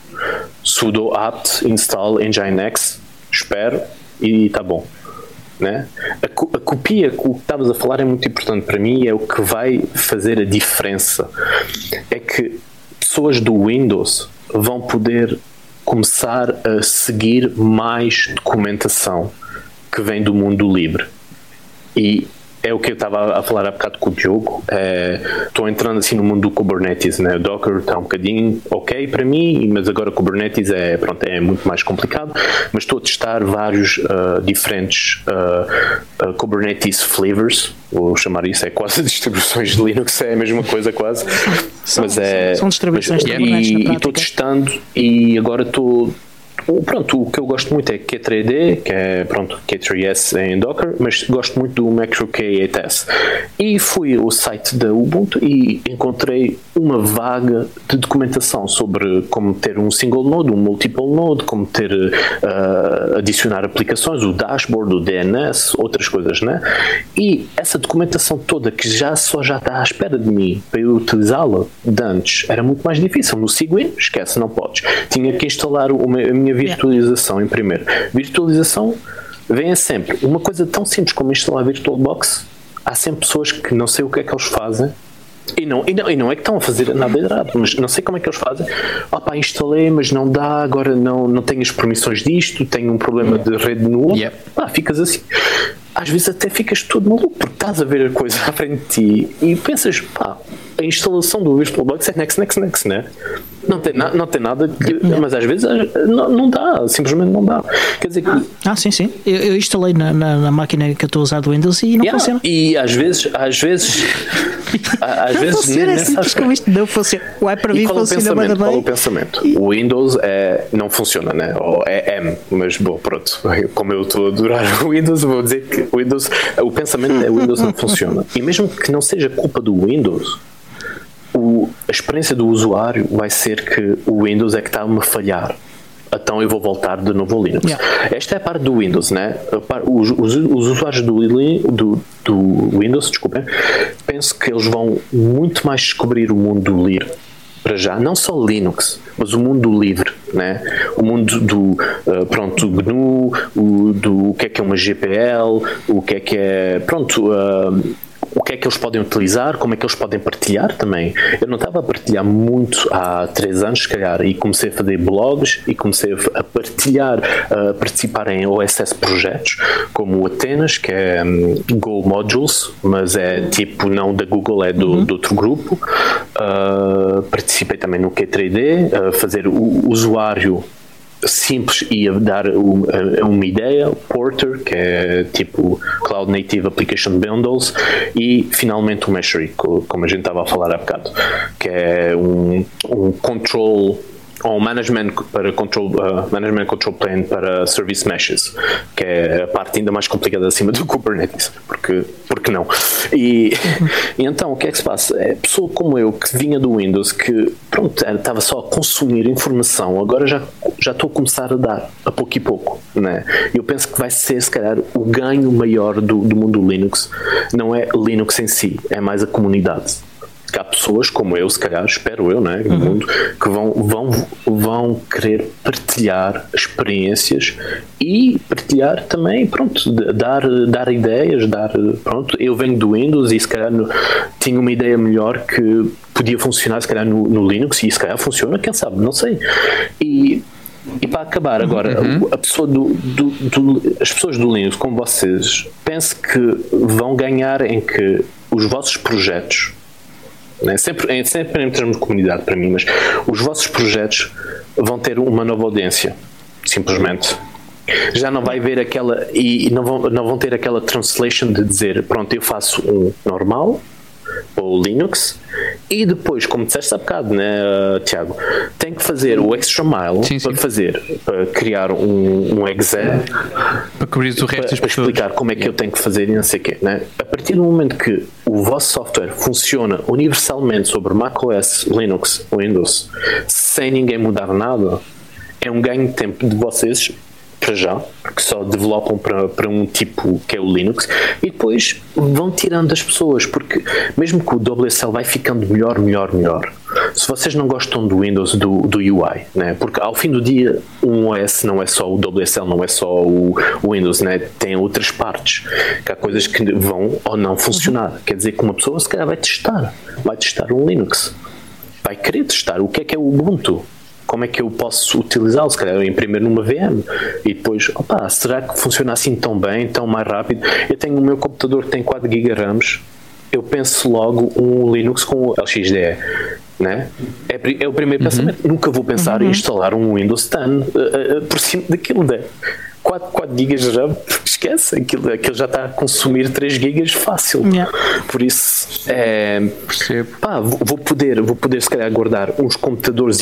sudo apt install Nginx, espero e está bom. Né? A, co a copia, o que estavas a falar é muito importante para mim, é o que vai fazer a diferença. É que pessoas do Windows vão poder começar a seguir mais documentação que vem do mundo livre. E é o que eu estava a falar há bocado com o Diogo. Estou é, entrando assim no mundo do Kubernetes, né? O Docker está um bocadinho ok para mim, mas agora o Kubernetes é, pronto, é muito mais complicado. Mas estou a testar vários uh, diferentes uh, uh, Kubernetes flavors, vou chamar isso, é quase distribuições de Linux, é a mesma coisa quase. São, mas é, são distribuições mas, de Kubernetes E estou testando e agora estou Pronto, o que eu gosto muito é K3D, que é pronto, K3S em Docker, mas gosto muito do Macro K8S. E fui ao site da Ubuntu e encontrei uma vaga de documentação sobre como ter um single node, um multiple node, como ter uh, adicionar aplicações, o dashboard, o DNS, outras coisas, né? E essa documentação toda que já só já está à espera de mim para eu utilizá-la de antes era muito mais difícil. No Ciguin, esquece, não podes. Tinha que instalar uma, a minha virtualização em primeiro. Virtualização vem sempre. Uma coisa tão simples como instalar VirtualBox, há sempre pessoas que não sei o que é que eles fazem. E não, e, não, e não é que estão a fazer nada errado, mas não sei como é que eles fazem. Opa, instalei, mas não dá, agora não, não tenho as permissões disto, tenho um problema de rede no outro. Yep. Ah, ficas assim. Às vezes até ficas todo maluco, porque estás a ver a coisa à frente de ti e pensas, pá, a instalação do VirtualBox é next, next, next, né? Não tem, na, não tem nada, que, mas às vezes não, não, dá, simplesmente não dá. Quer dizer que. Ah, sim, sim. Eu, eu instalei na, na, na, máquina que eu estou a usar do Windows e não yeah, funciona. E às vezes, às vezes. às não vezes funciona, é simples como isto não funciona. Uai, para mim funciona bem. Qual é o pensamento? E... O Windows é, não funciona, né? Ou é M, mas bom, pronto. Como eu estou a adorar o Windows, vou dizer que o Windows, o pensamento é o Windows não funciona. E mesmo que não seja culpa do Windows o, a experiência do usuário vai ser que o Windows é que está-me a falhar. Então eu vou voltar de novo ao Linux. Yeah. Esta é a parte do Windows, né? Os, os, os usuários do, do, do, Windows, desculpem, penso que eles vão muito mais descobrir o mundo livre para já, não só Linux, mas o mundo livre, né? O mundo do uh, pronto, do GNU, o, do o que é que é uma GPL, o que é que é pronto. Uh, o que é que eles podem utilizar, como é que eles podem partilhar também. Eu não estava a partilhar muito há três anos, se calhar, e comecei a fazer blogs e comecei a partilhar, a participar em OSS projetos, como o Atenas, que é um, Go Modules, mas é tipo não da Google, é do, uhum. de outro grupo. Uh, participei também no Q3D, a fazer o usuário simples e a dar uma ideia, Porter, que é tipo Cloud Native Application Bundles, e finalmente o Meshery, como a gente estava a falar há bocado, que é um, um control ou management para control, uh, management control plane para service meshes, que é a parte ainda mais complicada acima do Kubernetes, porque, porque não? E, e então o que é que se passa? É pessoa como eu que vinha do Windows, que pronto, estava só a consumir informação, agora já, já estou a começar a dar a pouco e pouco, né? Eu penso que vai ser se calhar o ganho maior do, do mundo Linux, não é Linux em si, é mais a comunidade que há pessoas como eu, se calhar, espero eu, né, no uhum. mundo, que vão, vão, vão querer partilhar experiências e partilhar também, pronto, dar, dar ideias, dar, pronto, eu venho do Windows e se calhar no, tinha uma ideia melhor que podia funcionar se calhar no, no Linux e se calhar funciona, quem sabe, não sei. E e para acabar agora, uhum. a pessoa do, do, do, as pessoas do Linux, como vocês, penso que vão ganhar em que os vossos projetos né? sempre, é sempre em termos de comunidade para mim, mas os vossos projetos vão ter uma nova audiência, simplesmente. Já não vai ver aquela e, não, vão, não vão ter aquela translation de dizer pronto, eu faço um normal ou Linux e depois, como disseste há bocado, né, Tiago, tem que fazer o extra mile sim, sim. para fazer, para criar um, um para cobrir o resto para, para explicar como é que eu tenho que fazer e não sei o quê. Né? A partir do momento que o vosso software funciona universalmente sobre macOS, Linux, Windows, sem ninguém mudar nada, é um ganho de tempo de vocês para já, porque só developam para, para um tipo que é o Linux, e depois vão tirando as pessoas, porque mesmo que o WSL vai ficando melhor, melhor, melhor, se vocês não gostam do Windows, do, do UI, né? porque ao fim do dia um OS não é só o WSL, não é só o, o Windows, né? tem outras partes, que há coisas que vão ou não funcionar. Quer dizer que uma pessoa se calhar vai testar, vai testar um Linux, vai querer testar o que é que é o Ubuntu, como é que eu posso utilizá-lo? Se calhar eu imprimir numa VM e depois, opa, será que funciona assim tão bem, tão mais rápido? Eu tenho o meu computador que tem 4 GB RAMs, eu penso logo um Linux com o LXDE. Né? É, é o primeiro uhum. pensamento. Nunca vou pensar uhum. em instalar um Windows 10 uh, uh, por cima daquilo. Né? 4, 4 GB de RAM, esquece, aquilo, aquilo já está a consumir 3 GB fácil. Yeah. Por isso, é, pá, vou, poder, vou poder se calhar guardar uns computadores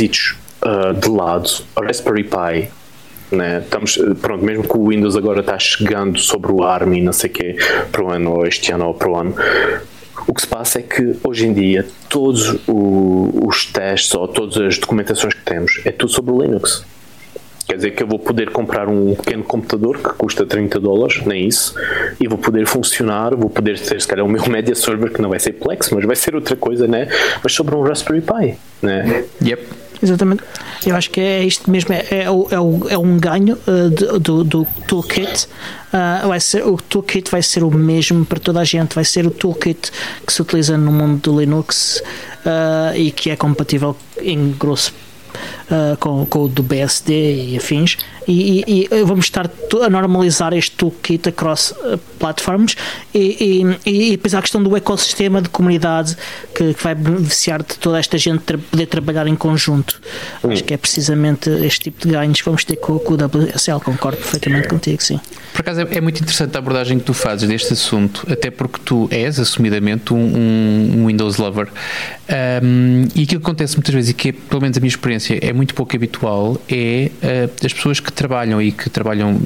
uh, de lado, a Raspberry Pi. Né? Estamos, pronto, mesmo que o Windows agora está chegando sobre o ARM e não sei o quê para o ano, ou este ano ou para o ano, o que se passa é que hoje em dia todos os testes ou todas as documentações que temos é tudo sobre o Linux. Quer dizer que eu vou poder comprar um pequeno computador que custa 30 dólares, nem isso, e vou poder funcionar, vou poder ter se calhar o meu media server que não vai ser Plex, mas vai ser outra coisa, né? Mas sobre um Raspberry Pi, né? Yep. Exatamente. Eu acho que é isto mesmo, é, é, é, é um ganho uh, do, do toolkit. Uh, vai ser, o toolkit vai ser o mesmo para toda a gente, vai ser o toolkit que se utiliza no mundo do Linux uh, e que é compatível em grosso uh, com, com o do BSD e afins, e, e, e, vamos estar a normalizar este toolkit across uh, platforms e, e, e depois há a questão do ecossistema de comunidade que, que vai beneficiar de toda esta gente tra poder trabalhar em conjunto. Hum. Acho que é precisamente este tipo de ganhos que vamos ter com, com o WSL, concordo perfeitamente contigo, sim. Por acaso é, é, muito interessante a abordagem que tu fazes deste assunto, até porque tu és assumidamente um, um Windows lover. Um, e aquilo que acontece muitas vezes, e que é, pelo menos a minha experiência é muito pouco habitual, é uh, as pessoas que trabalham e que trabalham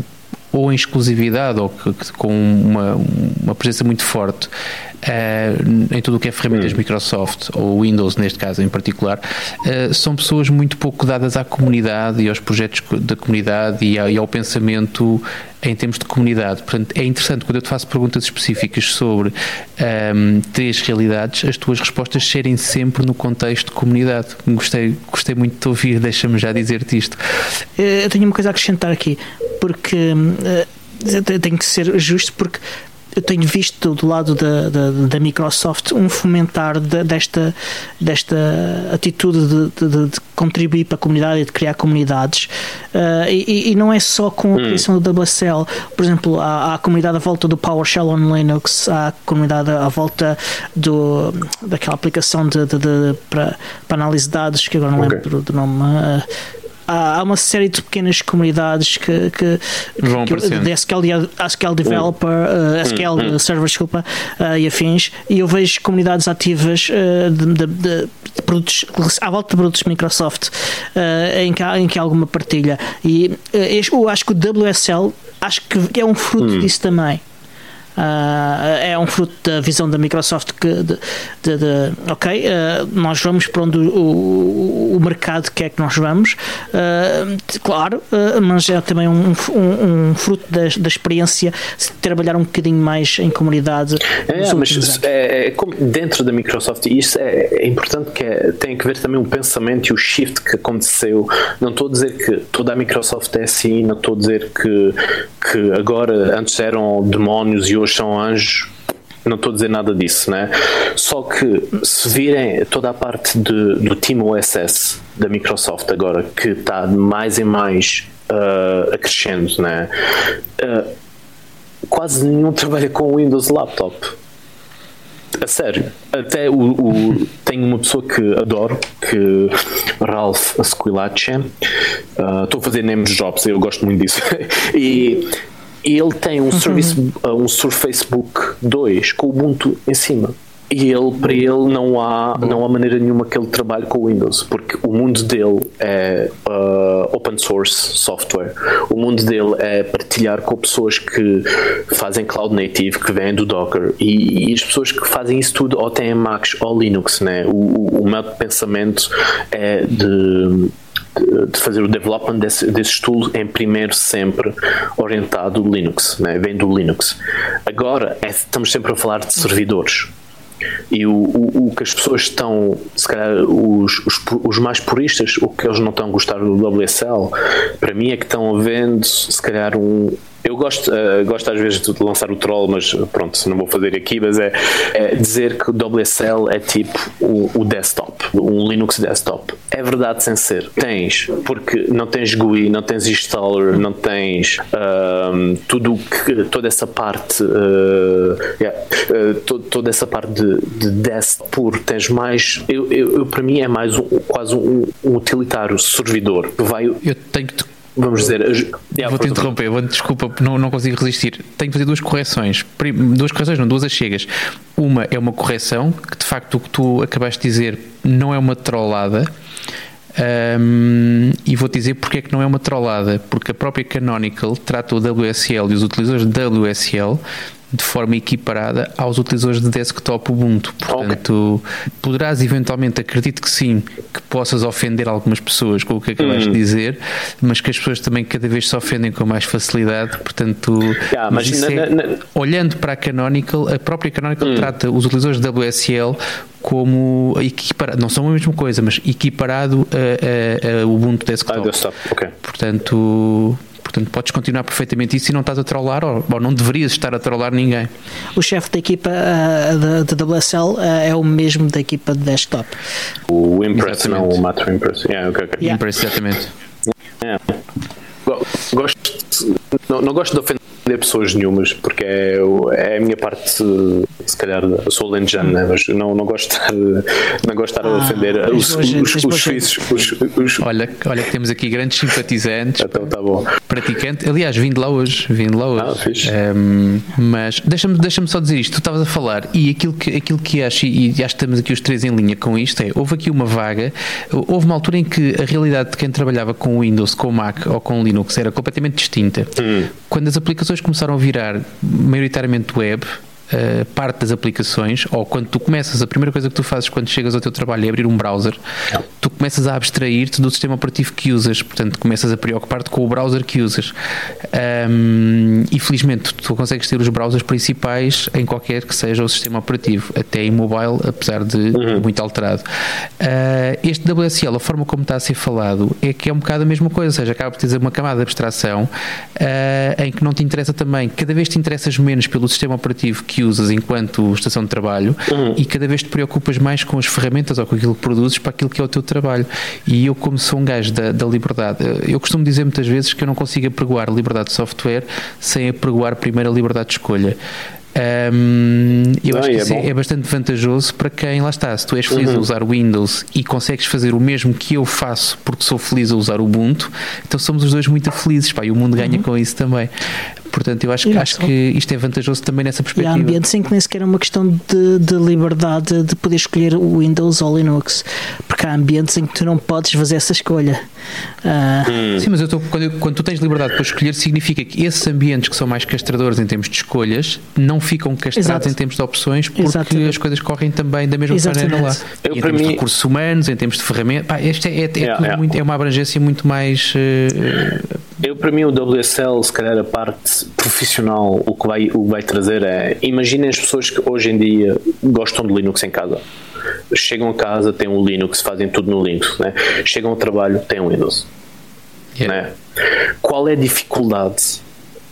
ou em exclusividade ou que, que, com uma, uma presença muito forte uh, em tudo o que é ferramentas hum. Microsoft ou Windows neste caso em particular uh, são pessoas muito pouco dadas à comunidade e aos projetos da comunidade e, e ao pensamento em termos de comunidade. Portanto, é interessante quando eu te faço perguntas específicas sobre um, ehm, três realidades, as tuas respostas serem sempre no contexto de comunidade. Gostei, gostei muito de te ouvir, deixa-me já dizer-te isto. Eh, eu tenho uma coisa a acrescentar aqui, porque uh, tenho que ser justo, porque eu tenho visto do lado da, da, da Microsoft um fomentar de, desta, desta atitude de, de, de, contribuir para a comunidade e de criar comunidades uh, e, e, não é só com a hum. criação do WSL por exemplo, há, há, a comunidade à volta do PowerShell on Linux há a comunidade à volta do, daquela aplicação de, para, para análise de dados que agora não okay. lembro do nome uh, há, uma série de pequenas comunidades que, que, Vão que de SQL, SQL Developer, uh, SQL hum, hum. Server, desculpa, uh, e afins, e eu vejo comunidades ativas uh, de, de, de, produtos, à volta de produtos Microsoft uh, em, que há, em que há alguma partilha. E eu acho que o WSL acho que é um fruto hum. disso também. Uh, é um fruto da visão da Microsoft que de, de, de ok, uh, nós vamos para onde o, o, o, mercado quer que nós vamos, uh, claro, mas é também um, um, um fruto da, da, experiência de trabalhar um bocadinho mais em comunidade. É, mas é, é, como dentro da Microsoft, e isso é, é importante que é, tem que ver também o pensamento e o shift que aconteceu. Não estou a dizer que toda a Microsoft é assim, não estou a dizer que, que agora antes eram demónios e hoje são anjos, não estou a dizer nada disso, né? Só que se virem toda a parte de, do Team OSS da Microsoft agora, que está mais e mais uh, acrescendo, né? Uh, quase nenhum trabalha com Windows Laptop. A sério. Até o, o tenho uma pessoa que adoro, que Ralph Squillace. Uh, estou a fazer names jobs, eu gosto muito disso. e ele tem um, uhum. service, uh, um Surface Book 2 com o Ubuntu em cima. E ele, para ele, não há, não há maneira nenhuma que ele trabalhe com o Windows, porque o mundo dele é uh, open source software. O mundo dele é partilhar com pessoas que fazem cloud native, que vêm do Docker. E, e as pessoas que fazem isso tudo ou têm Macs ou Linux, né? O, o, o meu pensamento é de de fazer o development desse, desses tools em primeiro sempre orientado Linux, né? vem do Linux. Agora é, estamos sempre a falar de servidores. E o, o, o, que as pessoas estão, se calhar os, os, os, mais puristas, o que eles não estão a gostar do WSL, para mim é que estão vendo se calhar um, eu gosto, uh, gosto às vezes de lançar o troll, mas pronto, não vou fazer aqui, mas é, é dizer que o WSL é tipo o, o, desktop, um Linux desktop. É verdade sem ser. Tens, porque não tens GUI, não tens installer, não tens uh, tudo que, toda essa parte, uh, yeah, uh, to, toda essa parte de, de desktop, por tens mais, eu, eu, eu, para mim é mais um, quase um, um utilitário servidor. Vai, eu tenho que vamos dizer. vou-te interromper, vou desculpa, não, não consigo resistir. Tenho que fazer duas correções. Duas correções, não, duas achegas. Uma é uma correção, que de facto o que tu acabaste de dizer não é uma trollada. Um, e vou-te dizer porque é que não é uma trollada, porque a própria Canonical trata o WSL e os utilizadores de WSL de forma equiparada aos utilizadores de desktop Ubuntu. Portanto, okay. poderás eventualmente, acredito que sim, que possas ofender algumas pessoas com o que acabaste de hum. dizer, mas que as pessoas também cada vez se ofendem com mais facilidade. Portanto, yeah, mas, mas na, é, na, olhando para a Canonical, a própria Canonical hum. trata os utilizadores de WSL como equiparado, não são a mesma coisa, mas equiparado a, a, a Ubuntu Desktop. Ah, desktop. Okay. Portanto, Portanto, podes continuar perfeitamente isso e não estás a trollar, ou, ou não deverias estar a trollar ninguém. O chefe da equipa uh, da, WSL uh, é o mesmo da equipa de desktop. O Impress, exatamente. não o Matter Impress. Yeah, okay, okay. Yeah. Impress, exatamente. Yeah. Gosto, não, não gosto de ofender pessoas nenhumas, porque é, é a minha parte, se calhar, eu sou lentejano, né? mas não, não gosto de estar, não gosto de estar ah, a ofender os, os, os, os suíços. Os, olha, olha que temos aqui grandes simpatizantes. Então tá bom. Praticante, aliás, vim de lá hoje, vim de lá hoje. Ah. Um, mas deixa-me deixa só dizer isto, tu estavas a falar, e aquilo que, aquilo que acho, e, e acho que estamos aqui os três em linha com isto, é, houve aqui uma vaga, houve uma altura em que a realidade de quem trabalhava com Windows, com Mac ou com Linux era completamente distinta. Hum. Quando as aplicações começaram a virar maioritariamente web, uh, parte das aplicações, ou quando tu começas, a primeira coisa que tu fazes quando chegas ao teu trabalho é abrir um browser, tu começas a abstrair-te do sistema operativo que usas, portanto, começas a preocupar-te com o browser que usas. Um, e felizmente tu consegues ter os browsers principais em qualquer que seja o sistema operativo, até em mobile, apesar de uhum. muito alterado. Uh, este WSL, a forma como está a ser falado, é que é um bocado a mesma coisa, ou seja, acaba por ter uma camada de abstração uh, em que não te interessa também, cada vez te interessas menos pelo sistema operativo que usas enquanto estação de trabalho uhum. e cada vez te preocupas mais com as ferramentas ou com aquilo que produzes para aquilo que é o teu trabalho. E eu, como sou um gajo da, da liberdade, eu costumo dizer muitas vezes que eu não consigo apregoar liberdade de software sem apregoar primeiro a liberdade de escolha. Um, eu Não, acho que é isso é, é, bastante vantajoso para quem lá está. Se tu és feliz uhum. a usar Windows e consegues fazer o mesmo que eu faço porque sou feliz a usar o Ubuntu, então somos os dois muito felizes pá, e o mundo ganha uhum. com isso também. Portanto, eu acho, que, acho que isto é vantajoso também nessa perspectiva. E há ambientes em que nem sequer é uma questão de, de liberdade de poder escolher o Windows ou Linux, porque há ambientes em que tu não podes fazer essa escolha. Uh... Sim, mas eu estou, quando, quando tu tens liberdade para escolher, significa que esses ambientes que são mais castradores em termos de escolhas não ficam castrados Exato. em termos de opções porque Exatamente. as coisas correm também da mesma Exatamente. maneira lá. Eu, em termos mim... de recursos humanos, em termos de ferramentas, pá, este é, é, é, yeah, yeah. Muito, é uma abrangência muito mais. Uh, eu, para mim, o WSL, se calhar a parte profissional, o que vai, o que vai trazer é. Imaginem as pessoas que hoje em dia gostam de Linux em casa. Chegam a casa, têm um Linux, fazem tudo no Linux. Né? Chegam ao trabalho, têm um Windows. Yeah. Né? Qual é a dificuldade?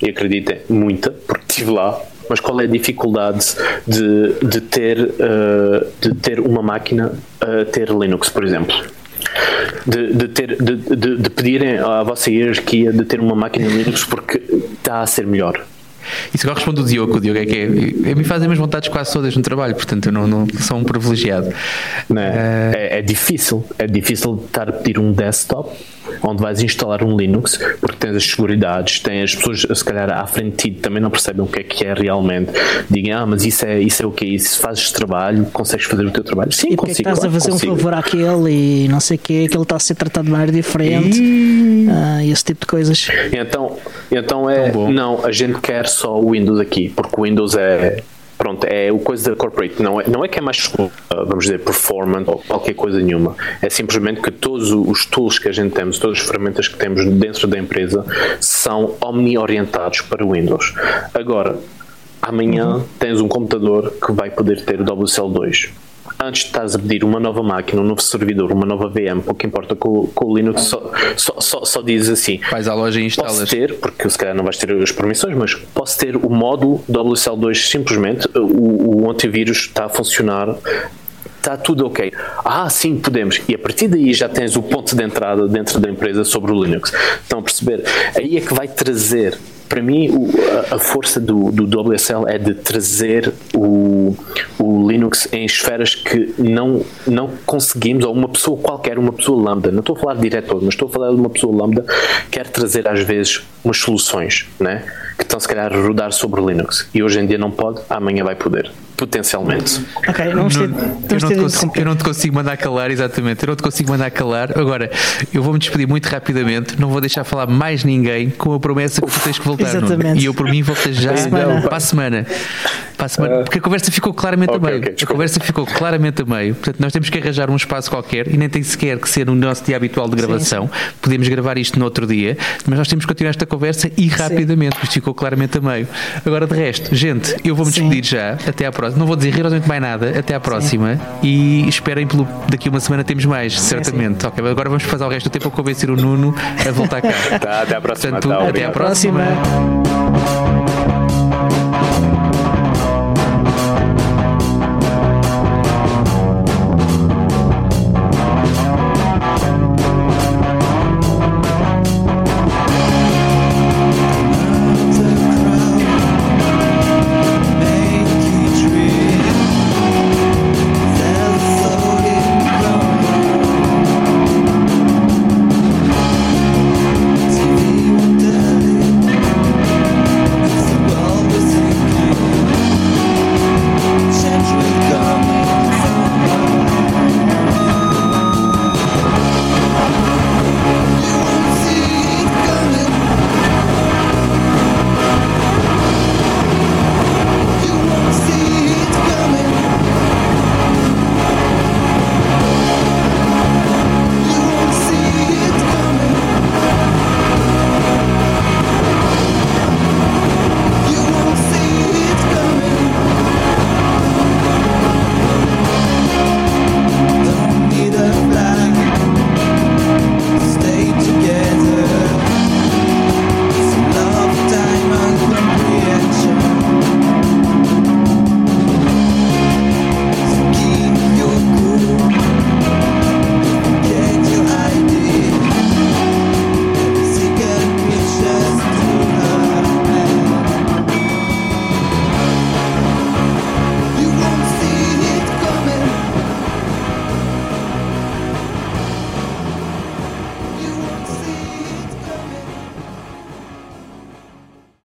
E acreditem, muita, porque estive lá. Mas qual é a dificuldade de, de, ter, uh, de ter uma máquina a ter Linux, por exemplo? De, de, ter, de, de, de pedirem à vossa hierarquia de ter uma máquina Linux porque está a ser melhor. Isso agora responde o Diogo. O Diogo é que é, é, me fazem as vontades quase todas no trabalho, portanto eu não, não sou um privilegiado. Não, é, é, é difícil. É difícil estar a pedir um desktop onde vais instalar um Linux, porque tens as seguridades, tens as pessoas, se calhar, à frente de ti também não percebem o que é que é realmente. Digam, ah, mas isso é, isso é o que é isso? Fazes trabalho, consegues fazer o teu trabalho? Sim, e consigo. Que estás claro, a fazer consigo. um favor àquele e não sei o que, que ele está a ser tratado de maneira diferente, e... esse tipo de coisas. Então, então é, não, a gente quer só o Windows aqui, porque o Windows é pronto, é o coisa da corporate, não é, não é que é mais, vamos dizer, performance ou qualquer coisa nenhuma, é simplesmente que todos os tools que a gente temos, todas as ferramentas que temos dentro da empresa são omni-orientados para o Windows. Agora, amanhã uhum. tens um computador que vai poder ter o WCL2 antes de estás a pedir uma nova máquina, um novo servidor, uma nova VM, pouco importa com, com o Linux, só, só, só, só dizes assim: vais à loja e instalas. Posso ter, porque se calhar não vais ter as permissões, mas posso ter o módulo WSL2 simplesmente, o, o antivírus está a funcionar está tudo ok. Ah, sim, podemos. E a partir daí já tens o ponto de entrada dentro da empresa sobre o Linux. Estão a perceber? Aí é que vai trazer. Para mim, o, a, força do, do WSL é de trazer o, o Linux em esferas que não, não conseguimos, ou uma pessoa qualquer, uma pessoa lambda, não estou a falar de diretor, mas estou a falar de uma pessoa lambda, quer trazer às vezes umas soluções, né? que estão se calhar a rodar sobre o Linux. E hoje em dia não pode, amanhã vai poder potencialmente. Ok, vamos ter, não, eu, não consigo, eu, não te consigo mandar calar, exatamente. Eu não te consigo mandar calar. Agora, eu vou-me despedir muito rapidamente. Não vou deixar falar mais ninguém com a promessa que tu tens que voltar. Exatamente. E eu, por mim, volto já para a semana. Para a semana. Porque a conversa ficou claramente okay, a meio. Okay, a conversa ficou claramente a meio. Portanto, nós temos que arranjar um espaço qualquer e nem tem sequer que ser no nosso dia habitual de gravação. Sim, sim. Podemos gravar isto no outro dia, mas nós temos que continuar esta conversa e rapidamente, porque ficou claramente a meio. Agora, de resto, gente, eu vou-me despedir já. Até à próxima próxima. Não vou dizer rigorosamente mais nada. Até à próxima. Sim. E esperem pelo. Daqui a uma semana temos mais, sim, certamente. Sim. Ok, agora vamos fazer o resto do tempo a convencer o Nuno a voltar cá. tá, até à próxima. Portanto, tá, até à próxima. próxima.